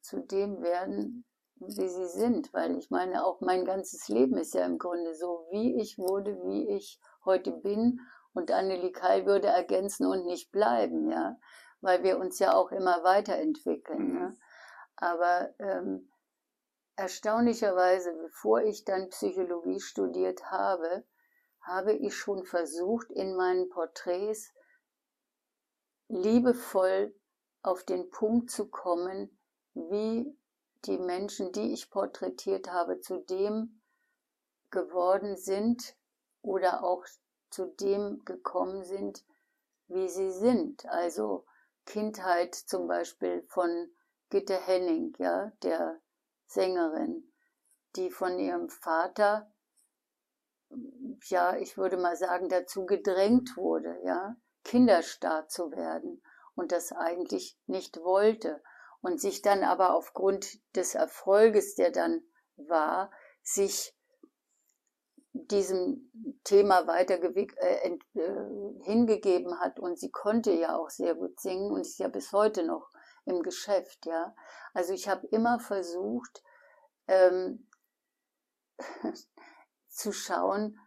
zu dem werden, wie sie sind, weil ich meine, auch mein ganzes Leben ist ja im Grunde so, wie ich wurde, wie ich heute bin und Annelie Kai würde ergänzen und nicht bleiben, ja weil wir uns ja auch immer weiterentwickeln. Mhm. Ne? Aber ähm, erstaunlicherweise, bevor ich dann Psychologie studiert habe, habe ich schon versucht, in meinen Porträts liebevoll auf den Punkt zu kommen, wie die Menschen, die ich porträtiert habe, zu dem geworden sind oder auch zu dem gekommen sind, wie sie sind. Also Kindheit zum Beispiel von Gitte Henning, ja, der Sängerin, die von ihrem Vater, ja, ich würde mal sagen, dazu gedrängt wurde, ja, Kinderstar zu werden und das eigentlich nicht wollte und sich dann aber aufgrund des Erfolges, der dann war, sich diesem Thema weiter äh, äh, hingegeben hat und sie konnte ja auch sehr gut singen und ist ja bis heute noch im Geschäft, ja. Also ich habe immer versucht ähm, [laughs] zu schauen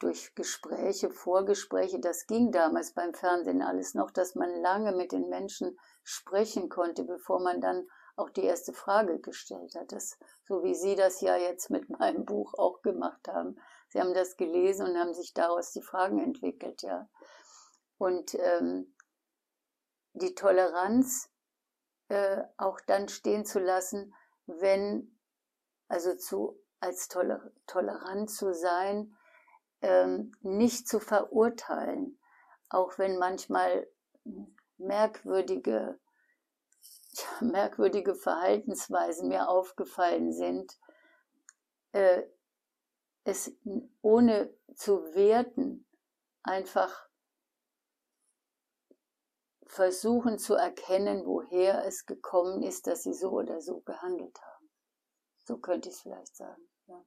durch Gespräche, Vorgespräche, das ging damals beim Fernsehen alles noch, dass man lange mit den Menschen sprechen konnte, bevor man dann auch die erste Frage gestellt hat. Das, so wie Sie das ja jetzt mit [laughs] meinem Buch auch gemacht haben. Sie haben das gelesen und haben sich daraus die Fragen entwickelt, ja. Und ähm, die Toleranz äh, auch dann stehen zu lassen, wenn, also zu, als toler, tolerant zu sein, ähm, nicht zu verurteilen, auch wenn manchmal merkwürdige, ja, [laughs] merkwürdige Verhaltensweisen mir aufgefallen sind, äh, es ohne zu werten einfach versuchen zu erkennen, woher es gekommen ist, dass sie so oder so gehandelt haben. So könnte ich es vielleicht sagen. Ja.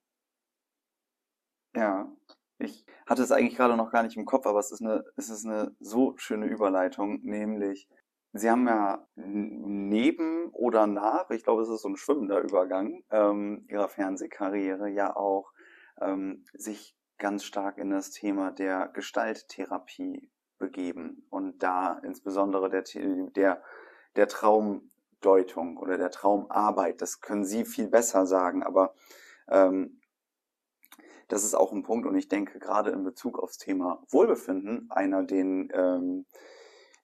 ja, ich hatte es eigentlich gerade noch gar nicht im Kopf, aber es ist eine, es ist eine so schöne Überleitung, nämlich Sie haben ja neben oder nach, ich glaube, es ist so ein schwimmender Übergang ähm, Ihrer Fernsehkarriere ja auch ähm, sich ganz stark in das Thema der Gestalttherapie begeben und da insbesondere der, der, der Traumdeutung oder der Traumarbeit, das können Sie viel besser sagen, aber ähm, das ist auch ein Punkt und ich denke gerade in Bezug aufs Thema Wohlbefinden einer, den, ähm,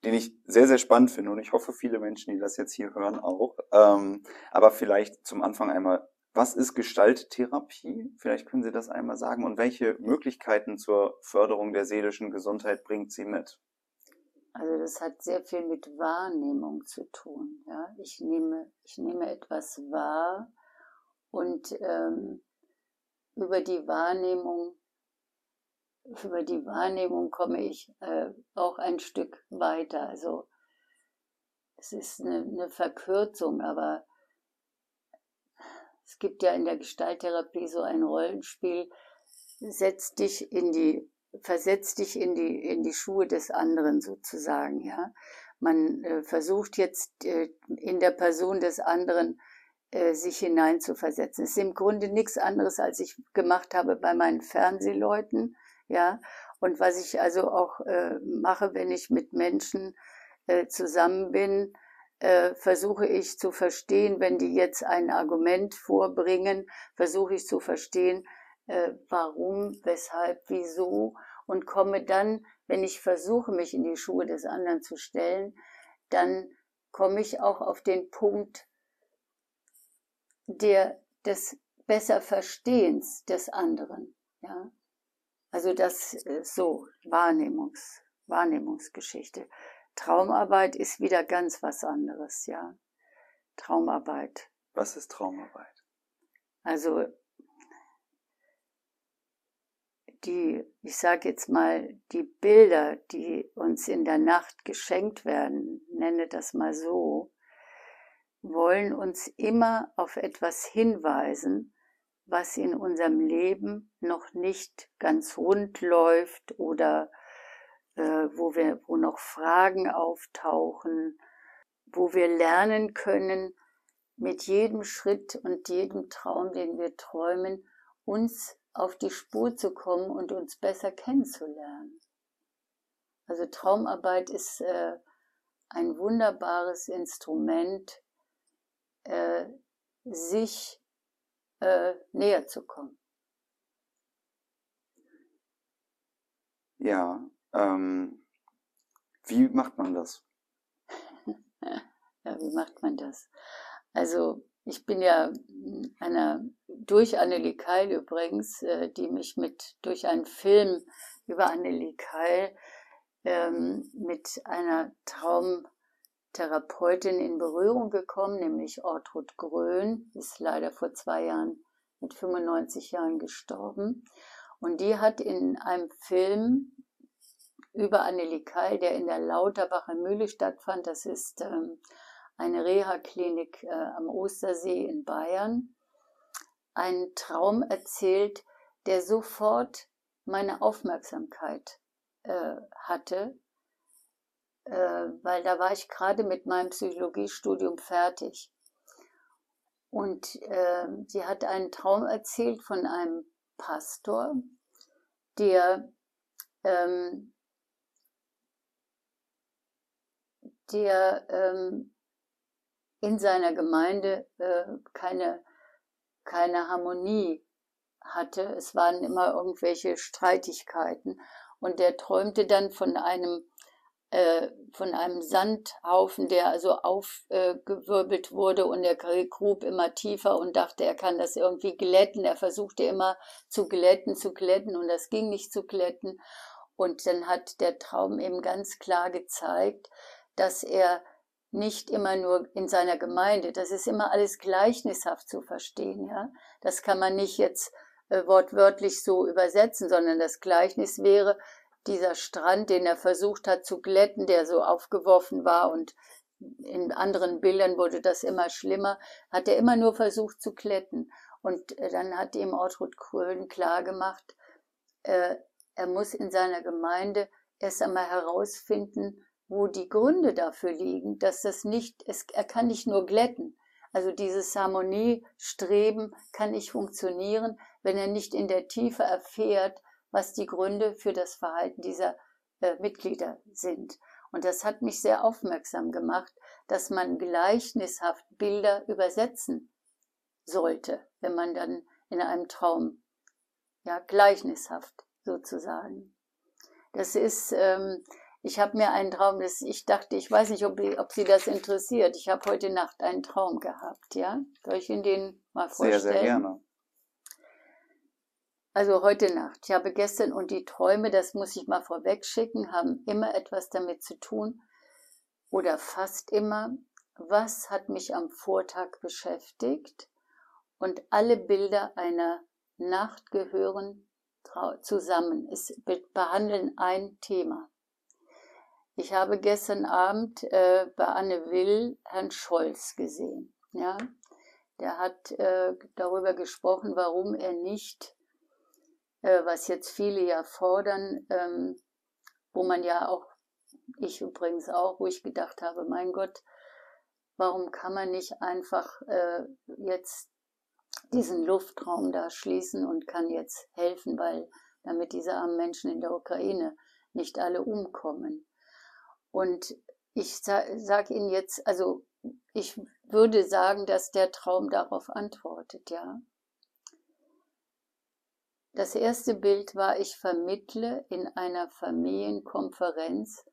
den ich sehr, sehr spannend finde und ich hoffe, viele Menschen, die das jetzt hier hören, auch. Ähm, aber vielleicht zum Anfang einmal, was ist Gestalttherapie? Vielleicht können Sie das einmal sagen und welche Möglichkeiten zur Förderung der seelischen Gesundheit bringt sie mit? Also das hat sehr viel mit Wahrnehmung zu tun. Ja? Ich, nehme, ich nehme etwas wahr und ähm, über die Wahrnehmung, über die Wahrnehmung komme ich äh, auch ein Stück weiter. Also es ist eine, eine Verkürzung, aber es gibt ja in der Gestalttherapie so ein Rollenspiel, setz dich in die, versetz dich in die, in die Schuhe des anderen sozusagen, ja. Man äh, versucht jetzt äh, in der Person des anderen äh, sich hineinzuversetzen. Es ist im Grunde nichts anderes, als ich gemacht habe bei meinen Fernsehleuten, ja. Und was ich also auch äh, mache, wenn ich mit Menschen äh, zusammen bin, äh, versuche ich zu verstehen, wenn die jetzt ein Argument vorbringen, versuche ich zu verstehen, äh, warum, weshalb, wieso und komme dann, wenn ich versuche, mich in die Schuhe des anderen zu stellen, dann komme ich auch auf den Punkt, der des besser Verstehens des anderen, ja. Also das so Wahrnehmungs Wahrnehmungsgeschichte. Traumarbeit ist wieder ganz was anderes, ja. Traumarbeit. Was ist Traumarbeit? Also die, ich sage jetzt mal, die Bilder, die uns in der Nacht geschenkt werden, nenne das mal so, wollen uns immer auf etwas hinweisen, was in unserem Leben noch nicht ganz rund läuft oder äh, wo wir, wo noch Fragen auftauchen, wo wir lernen können, mit jedem Schritt und jedem Traum, den wir träumen, uns auf die Spur zu kommen und uns besser kennenzulernen. Also Traumarbeit ist äh, ein wunderbares Instrument, äh, sich äh, näher zu kommen. Ja, ähm, wie macht man das? [laughs] ja, wie macht man das? Also ich bin ja einer durch Annelie Keil übrigens, äh, die mich mit durch einen Film über Annelie Keil ähm, mit einer Traumtherapeutin in Berührung gekommen, nämlich Ortrud Grön, ist leider vor zwei Jahren mit 95 Jahren gestorben. Und die hat in einem Film über Annelie Keil, der in der Lauterbacher Mühle stattfand, das ist ähm, eine Reha-Klinik äh, am Ostersee in Bayern, einen Traum erzählt, der sofort meine Aufmerksamkeit äh, hatte, äh, weil da war ich gerade mit meinem Psychologiestudium fertig. Und äh, sie hat einen Traum erzählt von einem Pastor, der, ähm, der ähm, in seiner Gemeinde äh, keine, keine Harmonie hatte. Es waren immer irgendwelche Streitigkeiten. Und der träumte dann von einem äh, von einem Sandhaufen, der also aufgewirbelt äh, wurde und der grub immer tiefer und dachte, er kann das irgendwie glätten. Er versuchte immer zu glätten, zu glätten und das ging nicht zu glätten. Und dann hat der Traum eben ganz klar gezeigt, dass er nicht immer nur in seiner Gemeinde, das ist immer alles gleichnishaft zu verstehen, ja. Das kann man nicht jetzt äh, wortwörtlich so übersetzen, sondern das Gleichnis wäre, dieser Strand, den er versucht hat zu glätten, der so aufgeworfen war und in anderen Bildern wurde das immer schlimmer, hat er immer nur versucht zu glätten. Und äh, dann hat ihm Ortrud Krölen klargemacht, äh, er muss in seiner Gemeinde erst einmal herausfinden, wo die Gründe dafür liegen, dass das nicht, es, er kann nicht nur glätten. Also dieses Harmoniestreben kann nicht funktionieren, wenn er nicht in der Tiefe erfährt, was die Gründe für das Verhalten dieser äh, Mitglieder sind. Und das hat mich sehr aufmerksam gemacht, dass man gleichnishaft Bilder übersetzen sollte, wenn man dann in einem Traum, ja, gleichnishaft sozusagen. Das ist, ähm, ich habe mir einen Traum, das, ich dachte, ich weiß nicht, ob, ob Sie das interessiert. Ich habe heute Nacht einen Traum gehabt, ja? Soll ich Ihnen den mal vorstellen? Sehr, sehr gerne. Also heute Nacht. Ich habe gestern und die Träume, das muss ich mal vorweg schicken, haben immer etwas damit zu tun oder fast immer, was hat mich am Vortag beschäftigt und alle Bilder einer Nacht gehören zusammen. Es behandeln ein Thema. Ich habe gestern Abend äh, bei Anne Will Herrn Scholz gesehen. Ja, der hat äh, darüber gesprochen, warum er nicht äh, was jetzt viele ja fordern, ähm, wo man ja auch, ich übrigens auch, wo ich gedacht habe, mein Gott, warum kann man nicht einfach äh, jetzt diesen Luftraum da schließen und kann jetzt helfen, weil damit diese armen Menschen in der Ukraine nicht alle umkommen. Und ich sage Ihnen jetzt, also ich würde sagen, dass der Traum darauf antwortet, ja. Das erste Bild war, ich vermittle in einer Familienkonferenz,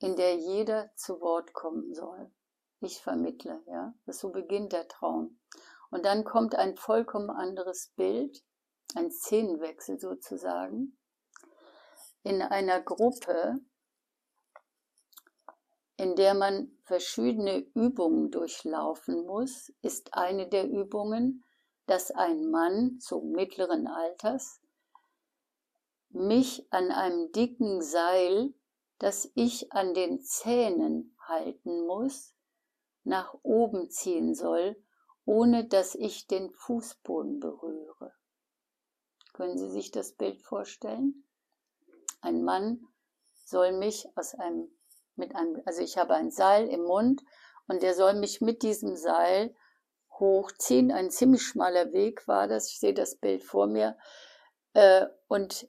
in der jeder zu Wort kommen soll. Ich vermittle, ja. So beginnt der Traum. Und dann kommt ein vollkommen anderes Bild, ein Szenenwechsel sozusagen. In einer Gruppe, in der man verschiedene Übungen durchlaufen muss, ist eine der Übungen, dass ein Mann zu mittleren Alters mich an einem dicken Seil, das ich an den Zähnen halten muss, nach oben ziehen soll, ohne dass ich den Fußboden berühre. Können Sie sich das Bild vorstellen? Ein Mann soll mich aus einem, mit einem, also ich habe ein Seil im Mund und der soll mich mit diesem Seil hochziehen. Ein ziemlich schmaler Weg war das, ich sehe das Bild vor mir. Äh, und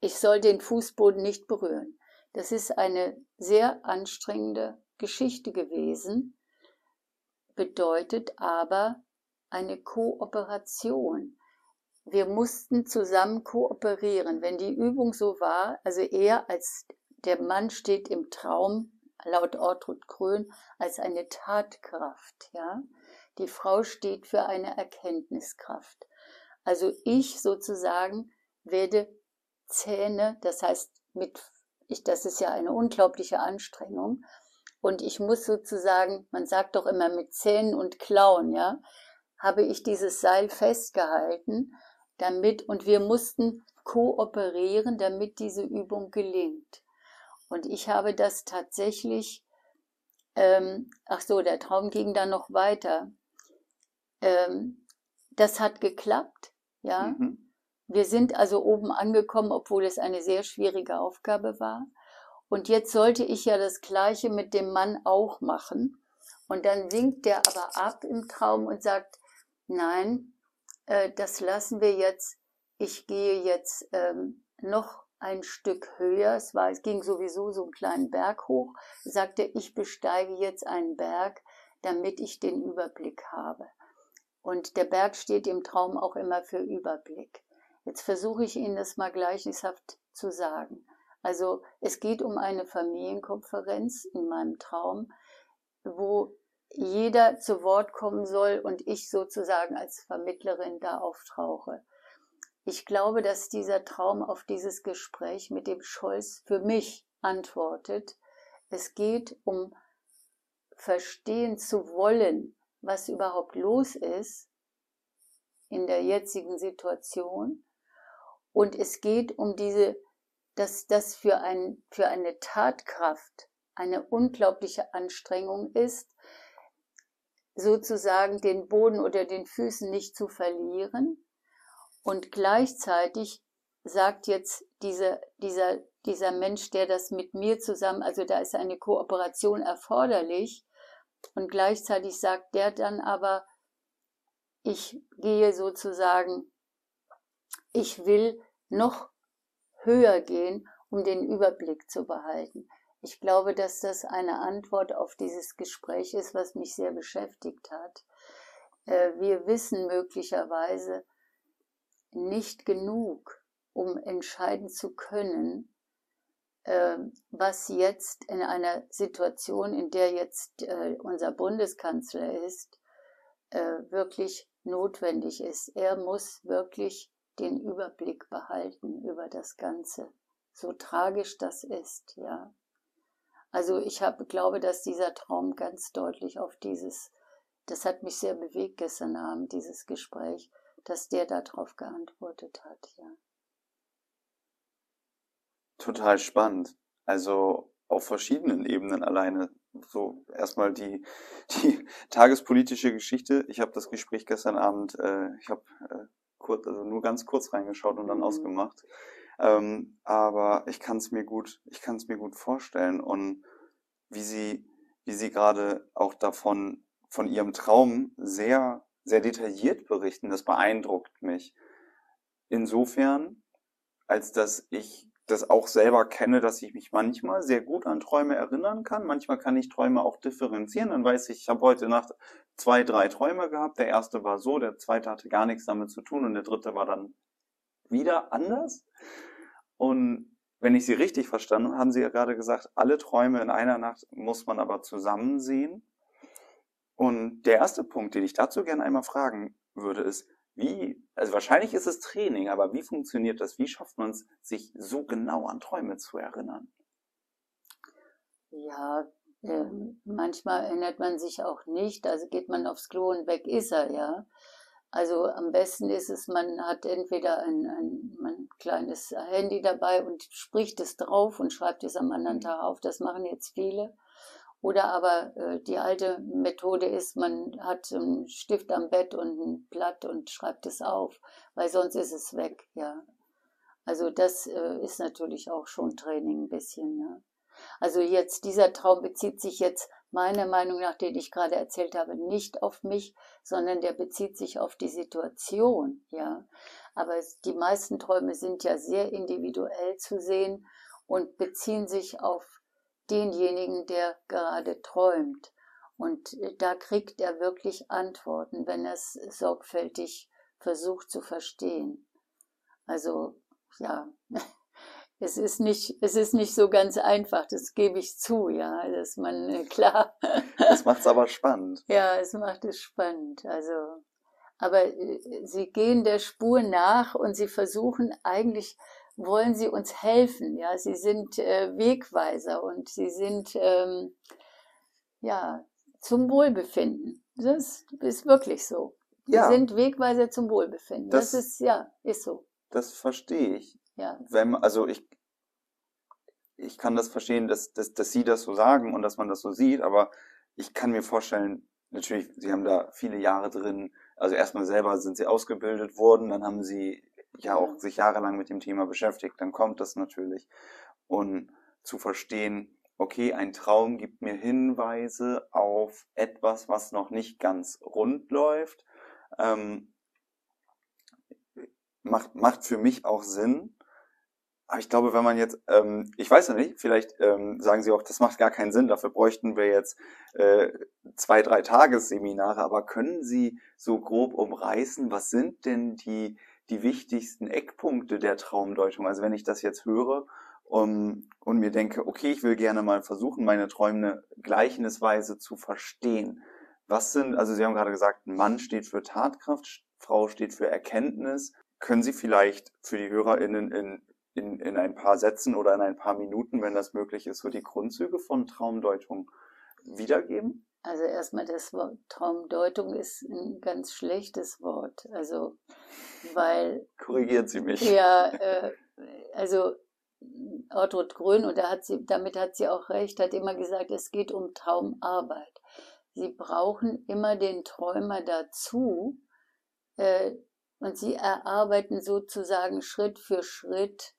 ich soll den Fußboden nicht berühren. Das ist eine sehr anstrengende Geschichte gewesen, bedeutet aber, eine Kooperation. Wir mussten zusammen kooperieren. Wenn die Übung so war, also er als der Mann steht im Traum, laut Ortrud Krön, als eine Tatkraft, ja. Die Frau steht für eine Erkenntniskraft. Also ich sozusagen werde Zähne, das heißt mit, ich, das ist ja eine unglaubliche Anstrengung. Und ich muss sozusagen, man sagt doch immer mit Zähnen und Klauen, ja, habe ich dieses Seil festgehalten, damit, und wir mussten kooperieren, damit diese Übung gelingt. Und ich habe das tatsächlich, ähm, ach so, der Traum ging dann noch weiter. Ähm, das hat geklappt, ja. Mhm. Wir sind also oben angekommen, obwohl es eine sehr schwierige Aufgabe war. Und jetzt sollte ich ja das Gleiche mit dem Mann auch machen. Und dann winkt der aber ab im Traum und sagt, nein, äh, das lassen wir jetzt. Ich gehe jetzt ähm, noch ein Stück höher. Es war, es ging sowieso so einen kleinen Berg hoch. Sagte, ich besteige jetzt einen Berg, damit ich den Überblick habe. Und der Berg steht im Traum auch immer für Überblick. Jetzt versuche ich Ihnen das mal gleichnishaft zu sagen. Also es geht um eine Familienkonferenz in meinem Traum, wo jeder zu Wort kommen soll und ich sozusagen als Vermittlerin da auftauche. Ich glaube, dass dieser Traum auf dieses Gespräch mit dem Scholz für mich antwortet. Es geht um verstehen zu wollen, was überhaupt los ist in der jetzigen Situation und es geht um diese, dass das für, ein, für eine Tatkraft eine unglaubliche Anstrengung ist, sozusagen den Boden oder den Füßen nicht zu verlieren. Und gleichzeitig sagt jetzt dieser, dieser, dieser Mensch, der das mit mir zusammen, also da ist eine Kooperation erforderlich. Und gleichzeitig sagt der dann aber, ich gehe sozusagen, ich will noch höher gehen, um den Überblick zu behalten. Ich glaube, dass das eine Antwort auf dieses Gespräch ist, was mich sehr beschäftigt hat. Äh, wir wissen möglicherweise nicht genug, um entscheiden zu können, äh, was jetzt in einer Situation, in der jetzt äh, unser Bundeskanzler ist, wirklich notwendig ist. Er muss wirklich den Überblick behalten über das Ganze. So tragisch das ist, ja. Also ich habe, glaube, dass dieser Traum ganz deutlich auf dieses, das hat mich sehr bewegt gestern Abend, dieses Gespräch, dass der darauf geantwortet hat, ja. Total spannend. Also auf verschiedenen Ebenen alleine. So erstmal die, die tagespolitische Geschichte. Ich habe das Gespräch gestern Abend, äh, ich habe äh, kurz, also nur ganz kurz reingeschaut und dann mhm. ausgemacht. Ähm, aber ich kann es mir gut, ich kann es mir gut vorstellen und wie sie, wie sie gerade auch davon, von ihrem Traum sehr, sehr detailliert berichten, das beeindruckt mich. Insofern, als dass ich das auch selber kenne, dass ich mich manchmal sehr gut an Träume erinnern kann. Manchmal kann ich Träume auch differenzieren. Dann weiß ich, ich habe heute Nacht zwei, drei Träume gehabt. Der erste war so, der zweite hatte gar nichts damit zu tun und der dritte war dann wieder anders. Und wenn ich Sie richtig verstanden habe, haben Sie ja gerade gesagt, alle Träume in einer Nacht muss man aber zusammen sehen. Und der erste Punkt, den ich dazu gerne einmal fragen würde, ist, wie, also wahrscheinlich ist es Training, aber wie funktioniert das? Wie schafft man es, sich so genau an Träume zu erinnern? Ja, äh, manchmal erinnert man sich auch nicht, also geht man aufs Klo und weg ist er, ja. Also am besten ist es, man hat entweder ein, ein, ein kleines Handy dabei und spricht es drauf und schreibt es am anderen Tag auf. Das machen jetzt viele. Oder aber äh, die alte Methode ist, man hat einen Stift am Bett und ein Blatt und schreibt es auf, weil sonst ist es weg, ja. Also das äh, ist natürlich auch schon Training ein bisschen. Ja. Also jetzt dieser Traum bezieht sich jetzt meiner Meinung nach, den ich gerade erzählt habe, nicht auf mich, sondern der bezieht sich auf die Situation, ja. Aber die meisten Träume sind ja sehr individuell zu sehen und beziehen sich auf denjenigen, der gerade träumt. Und äh, da kriegt er wirklich Antworten, wenn er es sorgfältig versucht zu verstehen. Also ja, [laughs] es ist nicht, es ist nicht so ganz einfach, das gebe ich zu, ja, dass man, äh, [laughs] klar. Das macht es aber spannend. Ja, es macht es spannend. Also, aber äh, sie gehen der Spur nach und sie versuchen eigentlich, wollen sie uns helfen, ja, sie sind äh, Wegweiser und sie sind, ähm, ja, zum Wohlbefinden. Das ist wirklich so. Sie ja. sind Wegweiser zum Wohlbefinden. Das, das ist, ja, ist so. Das verstehe ich. Ja. Wenn, also ich, ich kann das verstehen, dass, dass, dass Sie das so sagen und dass man das so sieht, aber ich kann mir vorstellen, natürlich, Sie haben da viele Jahre drin, also erstmal selber sind Sie ausgebildet worden, dann haben Sie ja auch sich jahrelang mit dem Thema beschäftigt, dann kommt das natürlich. Und zu verstehen, okay, ein Traum gibt mir Hinweise auf etwas, was noch nicht ganz rund läuft, ähm, macht, macht für mich auch Sinn. Aber ich glaube, wenn man jetzt, ähm, ich weiß ja nicht, vielleicht ähm, sagen Sie auch, das macht gar keinen Sinn, dafür bräuchten wir jetzt äh, zwei, drei Tagesseminare, aber können Sie so grob umreißen, was sind denn die, die wichtigsten Eckpunkte der Traumdeutung? Also wenn ich das jetzt höre und, und mir denke, okay, ich will gerne mal versuchen, meine Träume gleichnisweise zu verstehen. Was sind, also Sie haben gerade gesagt, Mann steht für Tatkraft, Frau steht für Erkenntnis. Können Sie vielleicht für die HörerInnen in in, in ein paar Sätzen oder in ein paar Minuten, wenn das möglich ist, so die Grundzüge von Traumdeutung wiedergeben? Also erstmal das Wort Traumdeutung ist ein ganz schlechtes Wort. Also weil korrigieren Sie mich. Ja, äh, also Ortrud Grön und da hat sie, damit hat sie auch recht, hat immer gesagt, es geht um Traumarbeit. Sie brauchen immer den Träumer dazu äh, und sie erarbeiten sozusagen Schritt für Schritt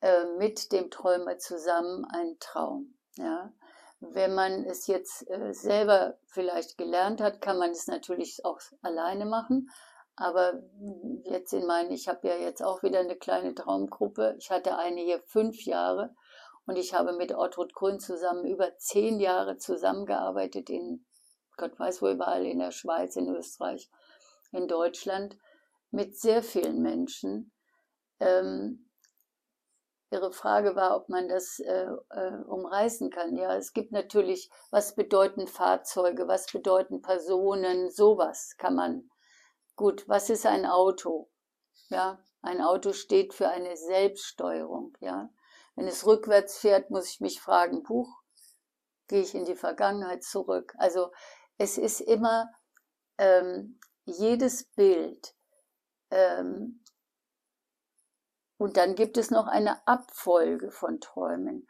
äh, mit dem Träumer zusammen einen Traum. Ja. Wenn man es jetzt äh, selber vielleicht gelernt hat, kann man es natürlich auch alleine machen. Aber jetzt in meinen, ich habe ja jetzt auch wieder eine kleine Traumgruppe. Ich hatte eine hier fünf Jahre und ich habe mit Ortrud Grün zusammen über zehn Jahre zusammengearbeitet in, Gott weiß wo überall, in der Schweiz, in Österreich, in Deutschland, mit sehr vielen Menschen. Ähm, Ihre Frage war, ob man das äh, äh, umreißen kann. Ja, es gibt natürlich, was bedeuten Fahrzeuge, was bedeuten Personen, sowas kann man. Gut, was ist ein Auto? Ja, ein Auto steht für eine Selbststeuerung. Ja, wenn es rückwärts fährt, muss ich mich fragen, Buch, gehe ich in die Vergangenheit zurück? Also es ist immer ähm, jedes Bild ähm, und dann gibt es noch eine Abfolge von Träumen.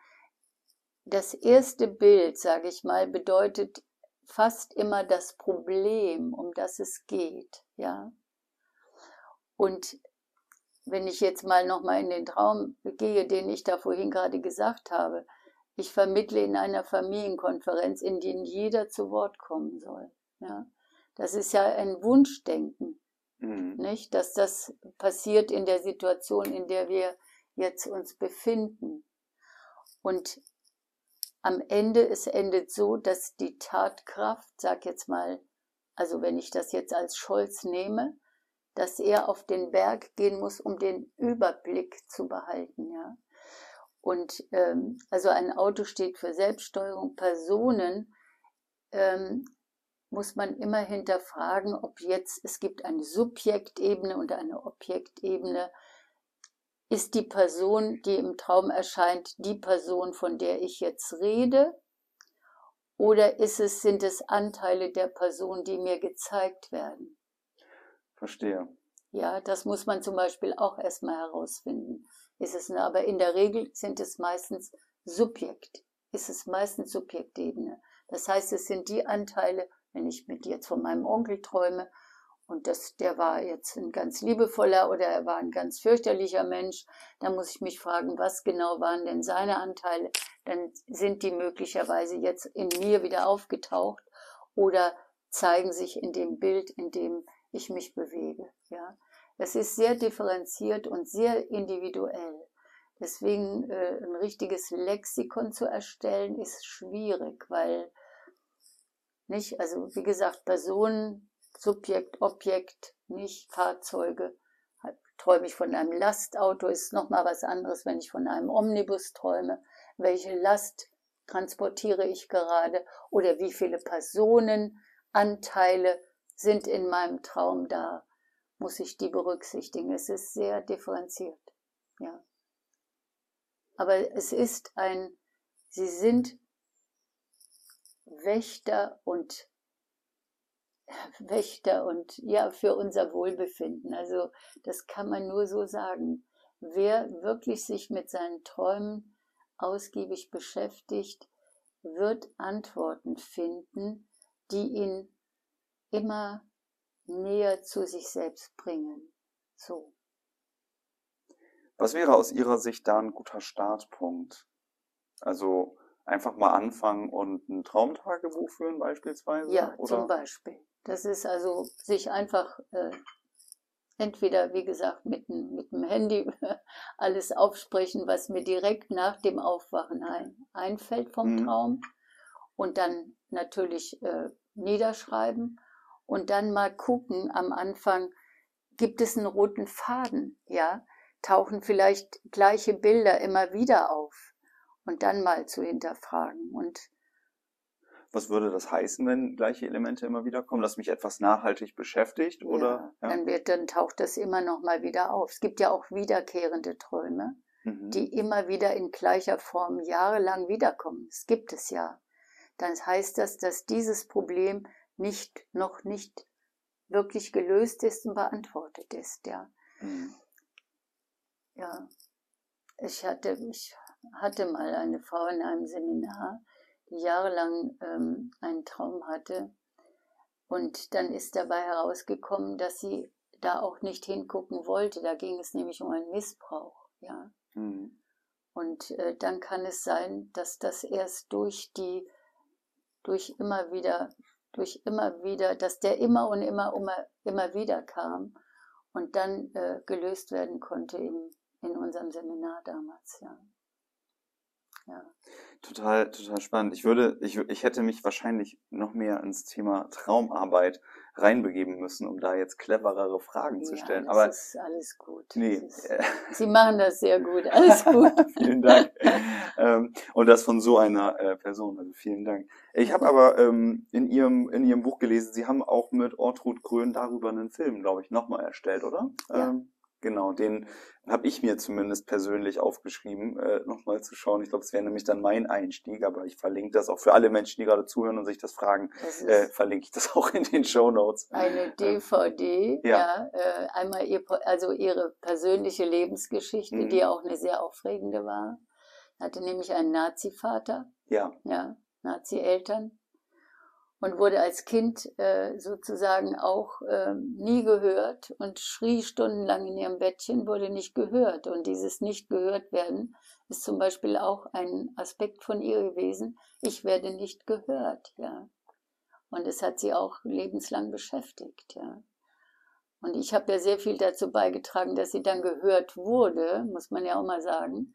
Das erste Bild, sage ich mal, bedeutet fast immer das Problem, um das es geht, ja. Und wenn ich jetzt mal noch mal in den Traum gehe, den ich da vorhin gerade gesagt habe, ich vermittle in einer Familienkonferenz, in der jeder zu Wort kommen soll, ja. Das ist ja ein Wunschdenken. Mhm. Nicht? Dass das passiert in der Situation, in der wir jetzt uns befinden. Und am Ende, es endet so, dass die Tatkraft, sag jetzt mal, also wenn ich das jetzt als Scholz nehme, dass er auf den Berg gehen muss, um den Überblick zu behalten, ja. Und ähm, also ein Auto steht für Selbststeuerung. Personen ähm, muss man immer hinterfragen, ob jetzt, es gibt eine Subjektebene und eine Objektebene. Ist die Person, die im Traum erscheint, die Person, von der ich jetzt rede? Oder ist es, sind es Anteile der Person, die mir gezeigt werden? Verstehe. Ja, das muss man zum Beispiel auch erstmal herausfinden. Ist es, aber in der Regel sind es meistens Subjekt, ist es meistens Subjektebene. Das heißt, es sind die Anteile, wenn ich mit jetzt von meinem Onkel träume und das, der war jetzt ein ganz liebevoller oder er war ein ganz fürchterlicher Mensch, dann muss ich mich fragen, was genau waren denn seine Anteile? Dann sind die möglicherweise jetzt in mir wieder aufgetaucht oder zeigen sich in dem Bild, in dem ich mich bewege. Ja, es ist sehr differenziert und sehr individuell. Deswegen äh, ein richtiges Lexikon zu erstellen ist schwierig, weil Nicht? Also wie gesagt, Personen, Subjekt, Objekt, nicht Fahrzeuge. Träume ich von einem Lastauto, ist nochmal was anderes, wenn ich von einem Omnibus träume. Welche Last transportiere ich gerade oder wie viele Personenanteile sind in meinem Traum da? Muss ich die berücksichtigen? Es ist sehr differenziert. Ja. Aber es ist ein, sie sind Wächter und [laughs] Wächter und ja, für unser Wohlbefinden. Also das kann man nur so sagen. Wer wirklich sich mit seinen Träumen ausgiebig beschäftigt, wird Antworten finden, die ihn immer näher zu sich selbst bringen. So. Was wäre aus Ihrer Sicht da ein guter Startpunkt? Also einfach mal anfangen und ein Traumtagebuch führen beispielsweise? Ja, oder? zum Beispiel. Das ist also sich einfach äh, entweder, wie gesagt, mit, mit dem Handy [laughs] alles aufsprechen, was mir direkt nach dem Aufwachen ein, einfällt vom mhm. Traum und dann natürlich äh, niederschreiben und dann mal gucken am Anfang, gibt es einen roten Faden, ja? Tauchen vielleicht gleiche Bilder immer wieder auf und dann mal zu hinterfragen und was würde das heißen, wenn gleiche Elemente immer wieder kommen, dass mich etwas nachhaltig beschäftigt? Oder? Ja, Dann, wird, dann taucht das immer noch mal wieder auf. Es gibt ja auch wiederkehrende Träume, mhm. die immer wieder in gleicher Form jahrelang wiederkommen. Das gibt es ja. Dann heißt das, dass dieses Problem nicht, noch nicht wirklich gelöst ist und beantwortet ist, ja. Mhm. Ja. Ich hatte, ich hatte mal eine Frau in einem Seminar, jahrelang ähm, einen Traum hatte. Und dann ist dabei herausgekommen, dass sie da auch nicht hingucken wollte. Da ging es nämlich um einen Missbrauch, ja. Mhm. Und äh, dann kann es sein, dass das erst durch die, durch immer wieder, durch immer wieder, dass der immer und immer, immer, immer wieder kam und dann äh, gelöst werden konnte in, in unserem Seminar damals, ja. Ja. Total, total spannend. Ich würde, ich, ich hätte mich wahrscheinlich noch mehr ins Thema Traumarbeit reinbegeben müssen, um da jetzt cleverere Fragen zu stellen. Ja, Aber das ist alles gut. Nee. Ist, Sie machen das sehr gut. Alles gut. [laughs] vielen Dank. ähm, und das von so einer äh, Person. Also vielen Dank. Ich habe aber ähm, in ihrem in ihrem Buch gelesen, Sie haben auch mit Ortrud Grön darüber einen Film, glaube ich, nochmal erstellt, oder? Ja. Ähm, Genau, den habe ich mir zumindest persönlich aufgeschrieben, äh, nochmal zu schauen. Ich glaube, es wäre nämlich dann mein Einstieg, aber ich verlinke das auch für alle Menschen, die gerade zuhören und sich das fragen, das äh, verlinke ich das [laughs] auch in den Show Notes. Eine DVD, ja, ja äh, einmal ihr, also ihre persönliche Lebensgeschichte, mhm. die auch eine sehr aufregende war. Hatte nämlich einen Nazi-Vater, ja, ja Nazi-Eltern und wurde als Kind äh, sozusagen auch äh, nie gehört und schrie stundenlang in ihrem Bettchen, wurde nicht gehört. Und dieses nicht gehört werden ist zum Beispiel auch ein Aspekt von ihr gewesen. Ich werde nicht gehört, ja. Und es hat sie auch lebenslang beschäftigt, ja. Und ich habe ja sehr viel dazu beigetragen, dass sie dann gehört wurde, muss man ja auch mal sagen.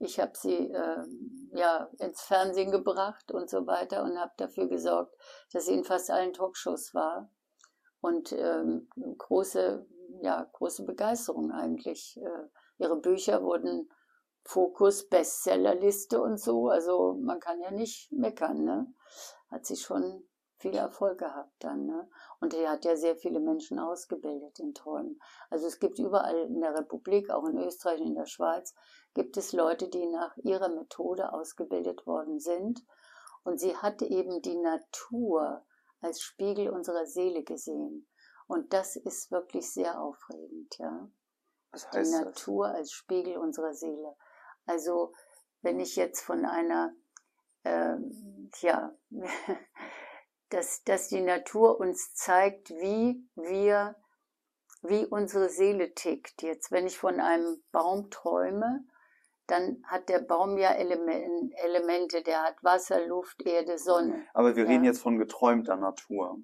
Ich habe sie äh, ja ins Fernsehen gebracht und so weiter und habe dafür gesorgt, dass sie in fast allen Talkshows war und ähm, große ja große Begeisterung eigentlich. Äh, ihre Bücher wurden Fokus Bestsellerliste und so, also man kann ja nicht meckern, ne? Hat sie schon viel Erfolg gehabt dann. Ne? Und er hat ja sehr viele Menschen ausgebildet in Träumen. Also es gibt überall in der Republik, auch in Österreich und in der Schweiz, gibt es Leute, die nach ihrer Methode ausgebildet worden sind. Und sie hatte eben die Natur als Spiegel unserer Seele gesehen. Und das ist wirklich sehr aufregend, ja. Was heißt die Natur das? als Spiegel unserer Seele. Also wenn ich jetzt von einer, äh, tja, [laughs] dass, dass die Natur uns zeigt, wie wir, wie unsere Seele tickt. Jetzt, wenn ich von einem Baum träume, dann hat der Baum ja Elemente, der hat Wasser, Luft, Erde, Sonne. Aber wir ja. reden jetzt von geträumter Natur.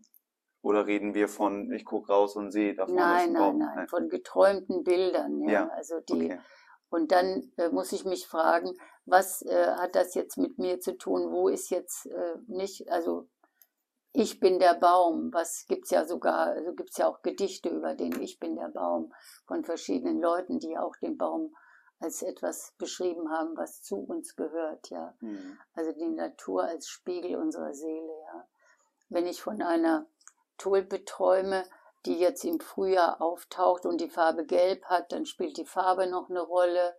Oder reden wir von, ich gucke raus und sehe, da vorne nein, ist ein Baum? Nein, nein, nein, von geträumten Bildern. Ja, ja. also die. Okay. Und dann äh, muss ich mich fragen, was äh, hat das jetzt mit mir zu tun? Wo ist jetzt äh, nicht, also Ich bin der Baum, was gibt's ja sogar, also gibt's ja auch Gedichte über den Ich bin der Baum von verschiedenen Leuten, die auch den Baum als etwas beschrieben haben, was zu uns gehört, ja. Mhm. Also die Natur als Spiegel unserer Seele, ja. Wenn ich von einer Tulpe träume, die jetzt im Frühjahr auftaucht und die Farbe gelb hat, dann spielt die Farbe noch eine Rolle.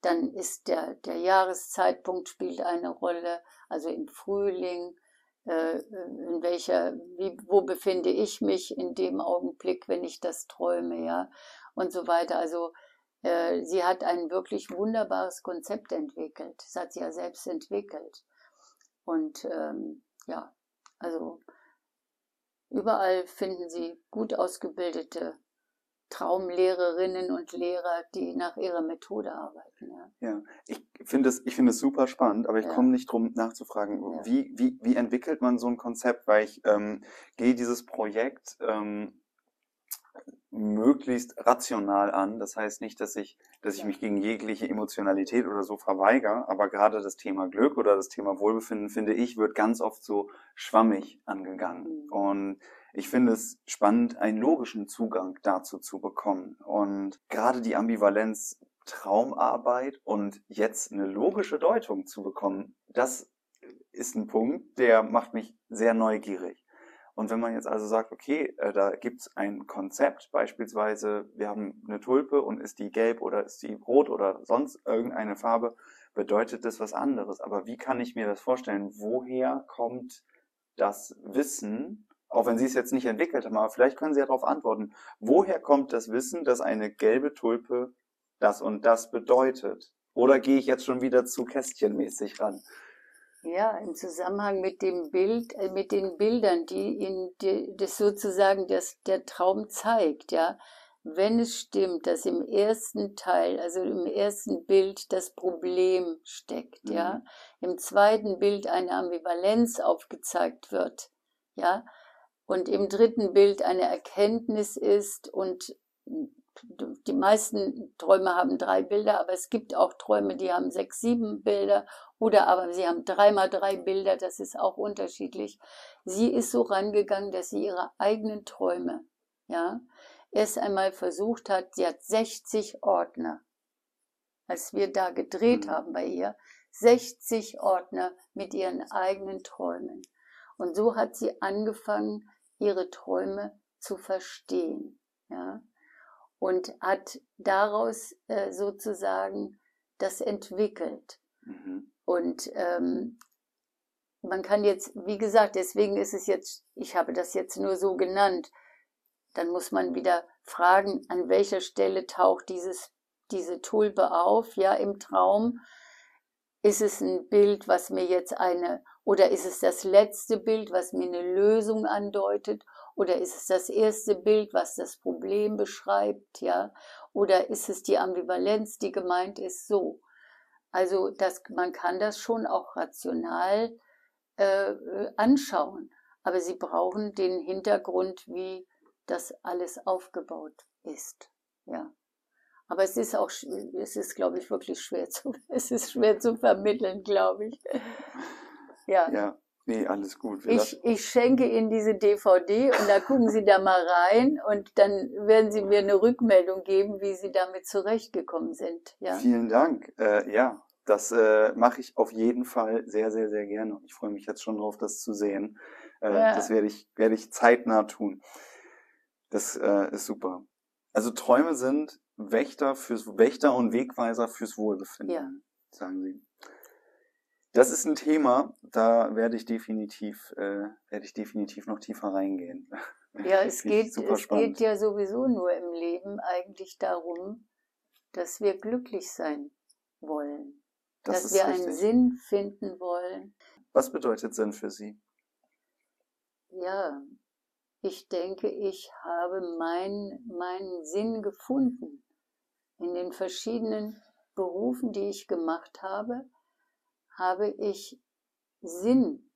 Dann ist der, der Jahreszeitpunkt spielt eine Rolle, also im Frühling, in welcher, wie, wo befinde ich mich in dem Augenblick, wenn ich das träume, ja, und so weiter. Also äh, sie hat ein wirklich wunderbares Konzept entwickelt. Das hat sie ja selbst entwickelt. Und ähm, ja, also überall finden Sie gut ausgebildete Traumlehrerinnen und Lehrer, die nach ihrer Methode arbeiten. Ja, ja ich finde es, es super spannend, aber ich ja. komme nicht drum nachzufragen, ja. wie, wie, wie entwickelt man so ein Konzept, weil ich ähm, gehe dieses Projekt ähm, möglichst rational an. Das heißt nicht, dass ich, dass ich mich gegen jegliche Emotionalität oder so verweigere, aber gerade das Thema Glück oder das Thema Wohlbefinden, finde ich, wird ganz oft so schwammig angegangen. Mhm. Und ich finde es spannend, einen logischen Zugang dazu zu bekommen. Und gerade die Ambivalenz Traumarbeit und jetzt eine logische Deutung zu bekommen, das ist ein Punkt, der macht mich sehr neugierig. Und wenn man jetzt also sagt, okay, äh, da gibt's ein Konzept, beispielsweise wir haben eine Tulpe und ist die gelb oder ist die rot oder sonst irgendeine Farbe, bedeutet das was anderes. Aber wie kann ich mir das vorstellen? Woher kommt das Wissen, auch wenn Sie es jetzt nicht entwickelt haben, aber vielleicht können Sie ja darauf antworten, woher kommt das Wissen, dass eine gelbe Tulpe das und das bedeutet? Oder gehe ich jetzt schon wieder zu kästchenmäßig ran? Ja, im Zusammenhang mit dem Bild, äh, mit den Bildern, die in die, das sozusagen das, der Traum zeigt, ja. Wenn es stimmt, dass im ersten Teil, also im ersten Bild das Problem steckt, mhm. ja, im zweiten Bild eine Ambivalenz aufgezeigt wird, ja, und im dritten Bild eine Erkenntnis ist und die meisten Träume haben drei Bilder, aber es gibt auch Träume, die haben sechs, sieben Bilder oder aber sie haben dreimal drei Bilder, das ist auch unterschiedlich. Sie ist so rangegangen, dass sie ihre eigenen Träume, ja, erst einmal versucht hat, sie hat 60 Ordner. Als wir da gedreht mhm. haben bei ihr, 60 Ordner mit ihren eigenen Träumen. Und so hat sie angefangen, ihre Träume zu verstehen, ja und hat daraus äh, sozusagen das entwickelt. Mhm. Und ähm, man kann jetzt, wie gesagt, deswegen ist es jetzt, ich habe das jetzt nur so genannt, dann muss man wieder fragen, an welcher Stelle taucht dieses, diese Tulpe auf, ja, im Traum. Ist es ein Bild, was mir jetzt eine, oder ist es das letzte Bild, was mir eine Lösung andeutet? Oder ist es das erste Bild, was das Problem beschreibt, ja? Oder ist es die Ambivalenz, die gemeint ist, so? Also das, man kann das schon auch rational äh, anschauen, aber sie brauchen den Hintergrund, wie das alles aufgebaut ist, ja. Aber es ist auch, es ist, glaube ich, wirklich schwer zu, [laughs] es ist schwer zu vermitteln, glaube ich. Ja. ja. Nee, alles gut. ich, ich schenke Ihnen diese DVD und da gucken Sie da mal rein und dann werden Sie mir eine Rückmeldung geben, wie Sie damit zurechtgekommen sind. Ja? Vielen Dank. Äh, ja, das äh, mache ich auf jeden Fall sehr, sehr, sehr gerne. Ich freue mich jetzt schon drauf, das zu sehen. Äh, ja. Das werde ich, werde ich zeitnah tun. Das äh, ist super. Also Träume sind Wächter fürs Wächter und Wegweiser fürs Wohlbefinden, ja. sagen Sie. Das ist ein Thema, da werde ich definitiv, äh, werde ich definitiv noch tiefer reingehen. Ja, [laughs] es geht, es geht ja sowieso nur im Leben eigentlich darum, dass wir glücklich sein wollen. Das dass wir richtig. einen Sinn finden wollen. Was bedeutet Sinn für Sie? Ja, ich denke, ich habe mein, meinen Sinn gefunden in den verschiedenen Berufen, die ich gemacht habe habe ich Sinn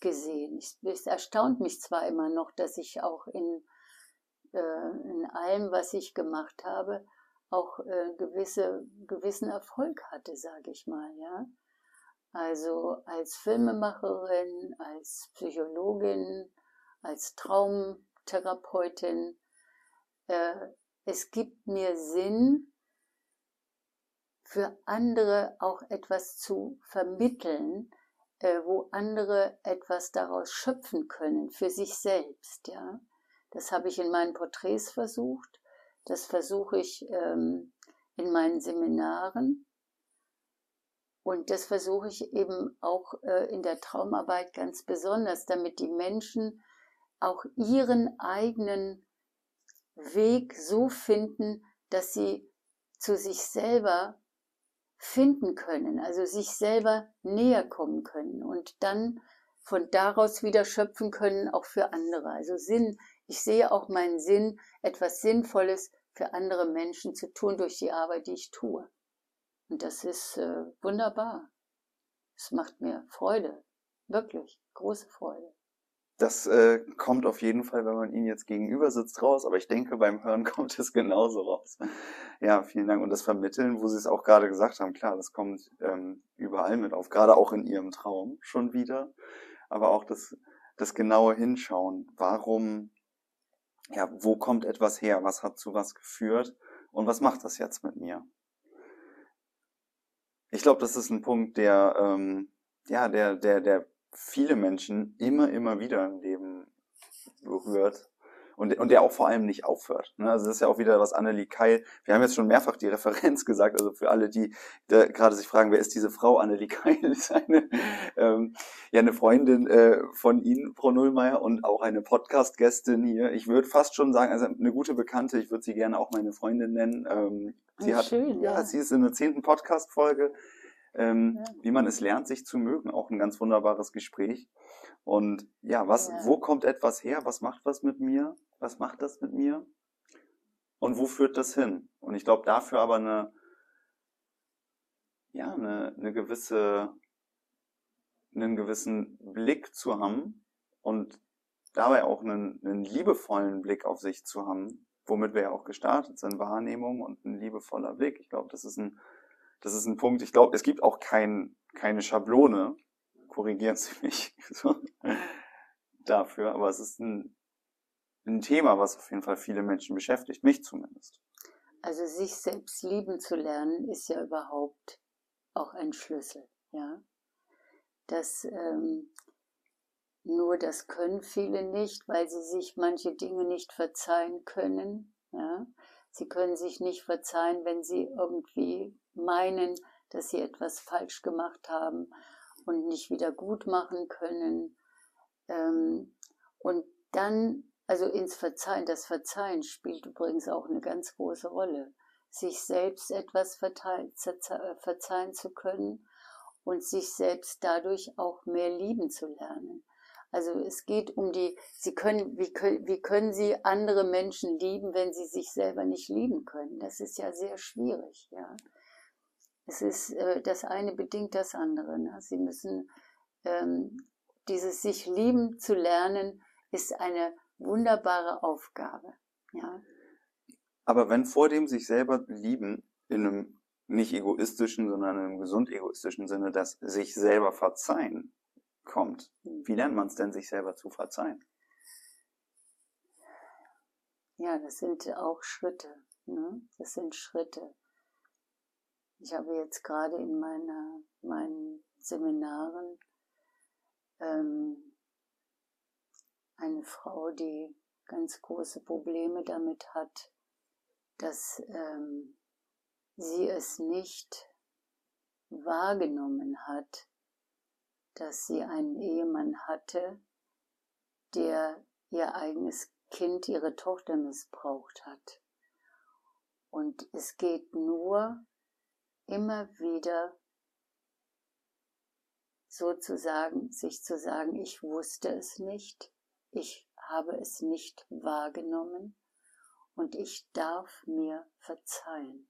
gesehen. Es erstaunt mich zwar immer noch, dass ich auch in, äh, in allem, was ich gemacht habe, auch äh, gewisse, gewissen Erfolg hatte, sage ich mal, ja. Also als Filmemacherin, als Psychologin, als Traumtherapeutin. Äh, es gibt mir Sinn, für andere auch etwas zu vermitteln, äh, wo andere etwas daraus schöpfen können für sich selbst. Ja, das habe ich in meinen Porträts versucht. Das versuche ich ähm, in meinen Seminaren. Und das versuche ich eben auch äh, in der Traumarbeit ganz besonders, damit die Menschen auch ihren eigenen Weg so finden, dass sie zu sich selber finden können, also sich selber näher kommen können und dann von daraus wieder schöpfen können, auch für andere. Also Sinn, ich sehe auch meinen Sinn, etwas Sinnvolles für andere Menschen zu tun durch die Arbeit, die ich tue. Und das ist äh, wunderbar. Es macht mir Freude, wirklich große Freude. Das äh, kommt auf jeden Fall, wenn man ihn jetzt gegenüber sitzt, raus. Aber ich denke, beim Hören [laughs] kommt es genauso raus. Ja, vielen Dank. Und das Vermitteln, wo Sie es auch gerade gesagt haben, klar, das kommt ähm, überall mit auf. Gerade auch in Ihrem Traum schon wieder. Aber auch das, das genaue Hinschauen. Warum, ja, wo kommt etwas her? Was hat zu was geführt? Und was macht das jetzt mit mir? Ich glaube, das ist ein Punkt, der, ähm, ja, der, der, der viele Menschen immer, immer wieder im Leben berührt und, und der auch vor allem nicht aufhört. Ne? Also das ist ja auch wieder was Annelie Keil. Wir haben jetzt schon mehrfach die Referenz [laughs] gesagt, also für alle, die gerade sich fragen, wer ist diese Frau? Annelie Keil ist eine, ähm, ja, eine Freundin äh, von Ihnen, Frau Nullmeier, und auch eine Podcast-Gästin hier. Ich würde fast schon sagen, also eine gute Bekannte, ich würde sie gerne auch meine Freundin nennen. Ähm, sie hat, schön, ja. ja, sie ist in der zehnten Podcast-Folge ähm, ja. wie man es lernt, sich zu mögen. Auch ein ganz wunderbares Gespräch. Und ja, was, ja. wo kommt etwas her? Was macht was mit mir? Was macht das mit mir? Und wo führt das hin? Und ich glaube, dafür aber eine, ja, eine, eine gewisse, einen gewissen Blick zu haben und dabei auch einen, einen liebevollen Blick auf sich zu haben, womit wir ja auch gestartet sind, Wahrnehmung und ein liebevoller Blick. Ich glaube, das ist ein das ist ein Punkt, ich glaube, es gibt auch kein, keine Schablone, korrigieren Sie mich [laughs] dafür, aber es ist ein, ein Thema, was auf jeden Fall viele Menschen beschäftigt, mich zumindest. Also sich selbst lieben zu lernen, ist ja überhaupt auch ein Schlüssel, ja. Das, ähm, nur das können viele nicht, weil sie sich manche Dinge nicht verzeihen können, ja. Sie können sich nicht verzeihen, wenn sie irgendwie meinen, dass sie etwas falsch gemacht haben und nicht wieder gut machen können. Ähm, und dann, also ins Verzeihen, das Verzeihen spielt übrigens auch eine ganz große Rolle. Sich selbst etwas verzeihen zu können und sich selbst dadurch auch mehr lieben zu lernen. Also es geht um die, sie können, wie, können, wie können sie andere Menschen lieben, wenn sie sich selber nicht lieben können? Das ist ja sehr schwierig, ja. Es ist, äh, das eine bedingt das andere. Ne? Sie müssen, ähm, dieses sich lieben zu lernen, ist eine wunderbare Aufgabe, ja. Aber wenn vor dem sich selber lieben in einem nicht egoistischen, sondern in einem gesund egoistischen Sinne, das sich selber verzeihen, kommt. Wie lernt man es denn, sich selber zu verzeihen? Ja, das sind auch Schritte. Ne? Das sind Schritte. Ich habe jetzt gerade in meiner, meinen Seminaren ähm, eine Frau, die ganz große Probleme damit hat, dass ähm, sie es nicht wahrgenommen hat, dass sie einen Ehemann hatte, der ihr eigenes Kind, ihre Tochter missbraucht hat. Und es geht nur immer wieder sozusagen sich zu sagen, ich wusste es nicht, ich habe es nicht wahrgenommen und ich darf mir verzeihen.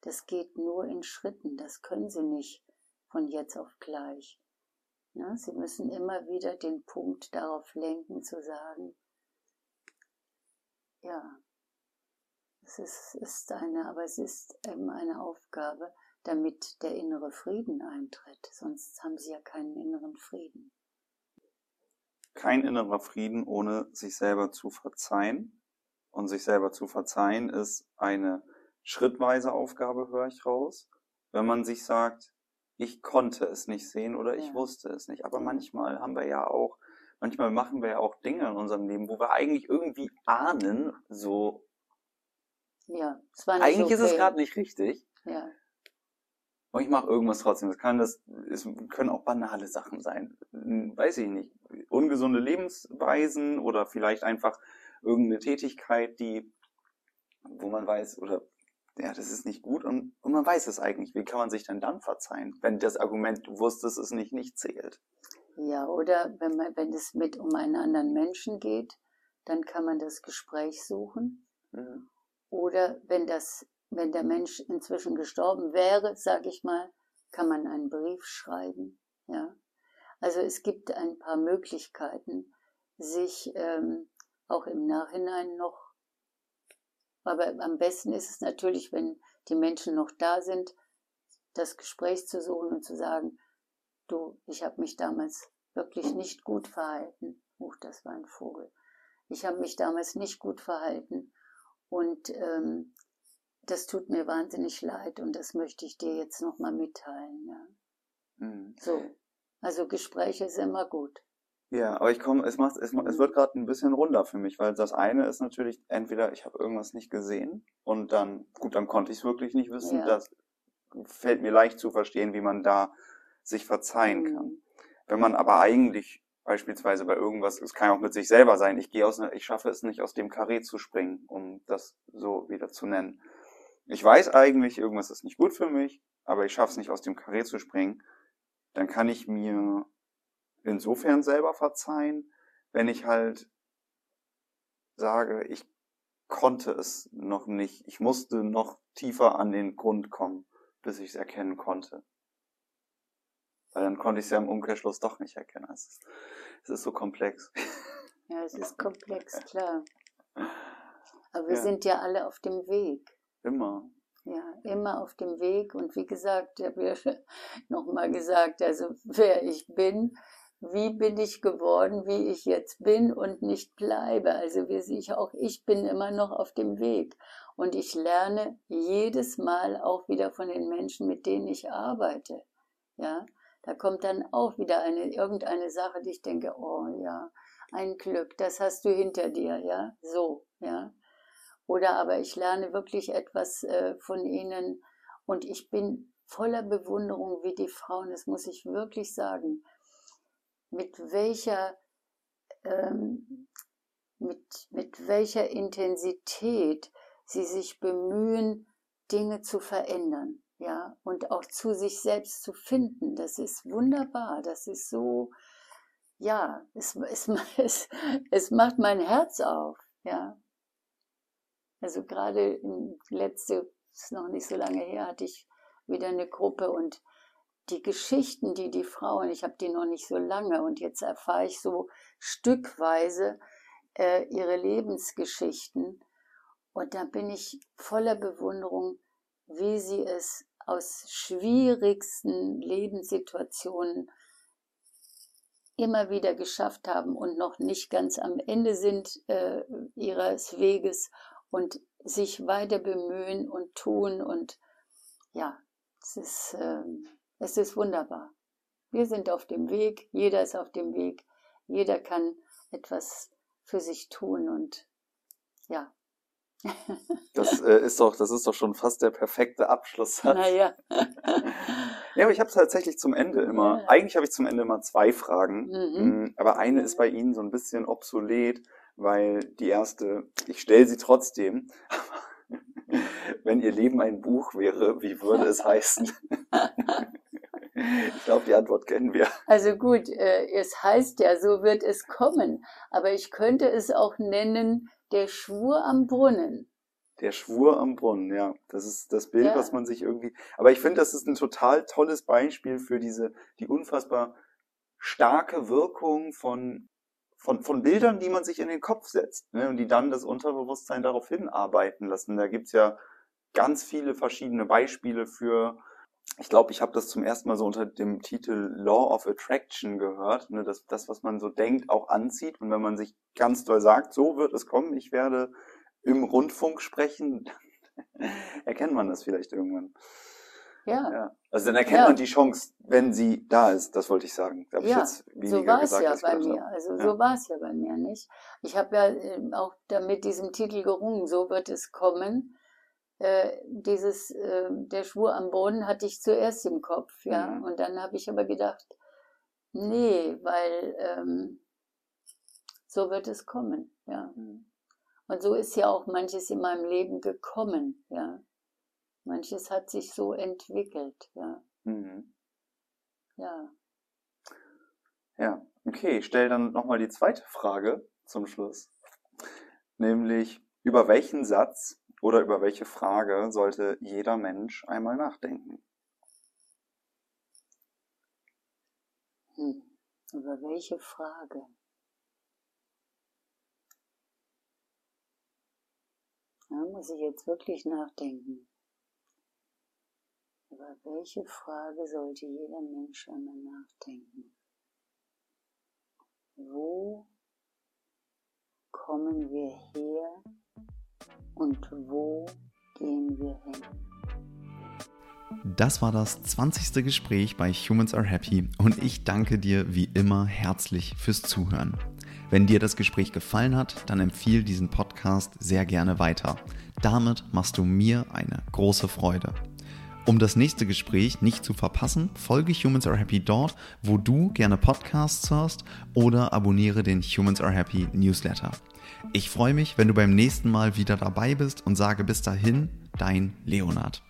Das geht nur in Schritten, das können Sie nicht von jetzt auf gleich. Ja, sie müssen immer wieder den Punkt darauf lenken, zu sagen, ja, es ist, ist eine, aber es ist eben eine Aufgabe, damit der innere Frieden eintritt. Sonst haben sie ja keinen inneren Frieden. kein innerer Frieden, ohne sich selber zu verzeihen. Und sich selber zu verzeihen ist eine schrittweise Aufgabe, höre ich raus. Wenn man sich sagt, ich konnte es nicht sehen oder ich ja. wusste es nicht. Aber manchmal haben wir ja auch, manchmal machen wir ja auch Dinge in unserem Leben, wo wir eigentlich irgendwie ahnen, so. Ja, es war nicht Eigentlich okay. ist es gerade nicht richtig. Ja. Und ich mache irgendwas trotzdem. Das kann das, es können auch banale Sachen sein. Weiß ich nicht. Ungesunde Lebensweisen oder vielleicht einfach irgendeine Tätigkeit, die, wo man weiß, oder ja, das ist nicht gut und, und man weiß es eigentlich. Wie kann man sich denn dann verzeihen, wenn das Argument, du wusstest es nicht, nicht zählt? Ja, oder wenn man, wenn es mit um einen anderen Menschen geht, dann kann man das Gespräch suchen. Mhm. Oder wenn das wenn der Mensch inzwischen gestorben wäre, sage ich mal, kann man einen Brief schreiben. Ja, also es gibt ein paar Möglichkeiten, sich ähm, auch im Nachhinein noch. Aber am besten ist es natürlich, wenn die Menschen noch da sind, das Gespräch zu suchen und zu sagen, du, ich habe mich damals wirklich nicht gut verhalten. Huch, das war ein Vogel. Ich habe mich damals nicht gut verhalten und ähm, das tut mir wahnsinnig leid und das möchte ich dir jetzt nochmal mitteilen. Ja. Mhm. So, also Gespräche ist immer gut. Ja, aber ich komme, es macht, es, es wird gerade ein bisschen runder für mich, weil das eine ist natürlich entweder ich habe irgendwas nicht gesehen und dann gut, dann konnte ich es wirklich nicht wissen. Ja. Das fällt mir leicht zu verstehen, wie man da sich verzeihen mhm. kann. Wenn man aber eigentlich beispielsweise bei irgendwas, es kann ja auch mit sich selber sein, ich gehe aus, ich schaffe es nicht aus dem Karree zu springen, um das so wieder zu nennen ich weiß eigentlich, irgendwas ist nicht gut für mich, aber ich schaffe es nicht aus dem Karree zu springen, dann kann ich mir insofern selber verzeihen, wenn ich halt sage, ich konnte es noch nicht, ich musste noch tiefer an den Grund kommen, bis ich es erkennen konnte. Weil dann konnte ich es ja im Umkehrschluss doch nicht erkennen. Es ist, es ist so komplex. [laughs] Ja, es ist [laughs] komplex, klar. Aber wir ja. sind ja alle auf dem Weg. Immer. Ja, immer auf dem Weg. Und wie gesagt, ich habe ja [laughs] nochmal gesagt, also wer ich bin, wie bin ich geworden, wie ich jetzt bin und nicht bleibe. Also wie ich auch ich bin immer noch auf dem Weg. Und ich lerne jedes Mal auch wieder von den Menschen, mit denen ich arbeite. Ja, da kommt dann auch wieder eine, irgendeine Sache, die ich denke, oh ja, ein Glück, das hast du hinter dir, ja, so, ja. Oder aber ich lerne wirklich etwas äh, von ihnen und ich bin voller Bewunderung, wie die Frauen, das muss ich wirklich sagen, mit welcher, ähm, mit, mit welcher Intensität sie sich bemühen, Dinge zu verändern, ja, und auch zu sich selbst zu finden. Das ist wunderbar, das ist so, ja, es, es, es, es macht mein Herz auf, ja. Also gerade letzte, ist noch nicht so lange her, hatte ich wieder eine Gruppe und die Geschichten, die die Frauen, ich habe die noch nicht so lange und jetzt erfahre ich so stückweise äh, ihre Lebensgeschichten. Und da bin ich voller Bewunderung, wie sie es aus schwierigsten Lebenssituationen immer wieder geschafft haben und noch nicht ganz am Ende sind äh, ihres Weges und sich weiter bemühen und tun. Und ja, es ist, äh, es ist wunderbar. Wir sind auf dem Weg, jeder ist auf dem Weg, jeder kann etwas für sich tun und ja. [laughs] Das äh, ist doch, das ist doch schon fast der perfekte Abschluss. [laughs] Naja. [laughs] ja, aber ich habe tatsächlich zum Ende immer, ja. eigentlich habe ich zum Ende immer zwei Fragen, mhm. Mm, aber eine ist bei Ihnen so ein bisschen obsolet weil die erste, ich stelle sie trotzdem, wenn ihr Leben ein Buch wäre, wie würde es heißen? Ich glaube, die Antwort kennen wir. Also gut, äh, es heißt ja, so wird es kommen, aber ich könnte es auch nennen, der Schwur am Brunnen. Der Schwur am Brunnen, ja. Das ist das Bild, ja. was man sich irgendwie. Aber ich finde, das ist ein total tolles Beispiel für diese, die unfassbar starke Wirkung von von, von Bildern, die man sich in den Kopf setzt ne, und die dann das Unterbewusstsein darauf hinarbeiten lassen. Da gibt's ja ganz viele verschiedene Beispiele für. Ich glaube, ich habe das zum ersten Mal so unter dem Titel Law of Attraction gehört, ne, dass das, was man so denkt, auch anzieht. Und wenn man sich ganz doll sagt, so wird es kommen, ich werde im Rundfunk sprechen, [laughs] erkennt man das vielleicht irgendwann. Ja. ja. Also dann erkennt ja. man die Chance, wenn sie da ist, das wollte ich sagen. Da ja, ich so war es ja bei mir. Also so war es ja bei mir nicht. Ich habe ja ähm, auch mit diesem Titel gerungen, so wird es kommen. Äh, dieses, äh, der Schwur am Boden hatte ich zuerst im Kopf, ja. Mhm. Und dann habe ich aber gedacht, nee, weil ähm, so wird es kommen, ja. Mhm. Und so ist ja auch manches in meinem Leben gekommen, ja. Manches hat sich so entwickelt, ja. Mhm. Ja. Ja, okay, ich stelle dann nochmal die zweite Frage zum Schluss. Nämlich, über welchen Satz oder über welche Frage sollte jeder Mensch einmal nachdenken? Hm. Über welche Frage? Da muss ich jetzt wirklich nachdenken. Über welche Frage sollte jeder Mensch einmal nachdenken? Wo kommen wir her und wo gehen wir hin? Das war das 20. Gespräch bei Humans Are Happy und ich danke dir wie immer herzlich fürs Zuhören. Wenn dir das Gespräch gefallen hat, dann empfiehl diesen Podcast sehr gerne weiter. Damit machst du mir eine große Freude. Um das nächste Gespräch nicht zu verpassen, folge Humans Are Happy dort, wo du gerne Podcasts hörst oder abonniere den Humans Are Happy Newsletter. Ich freue mich, wenn du beim nächsten Mal wieder dabei bist und sage bis dahin, dein Leonard.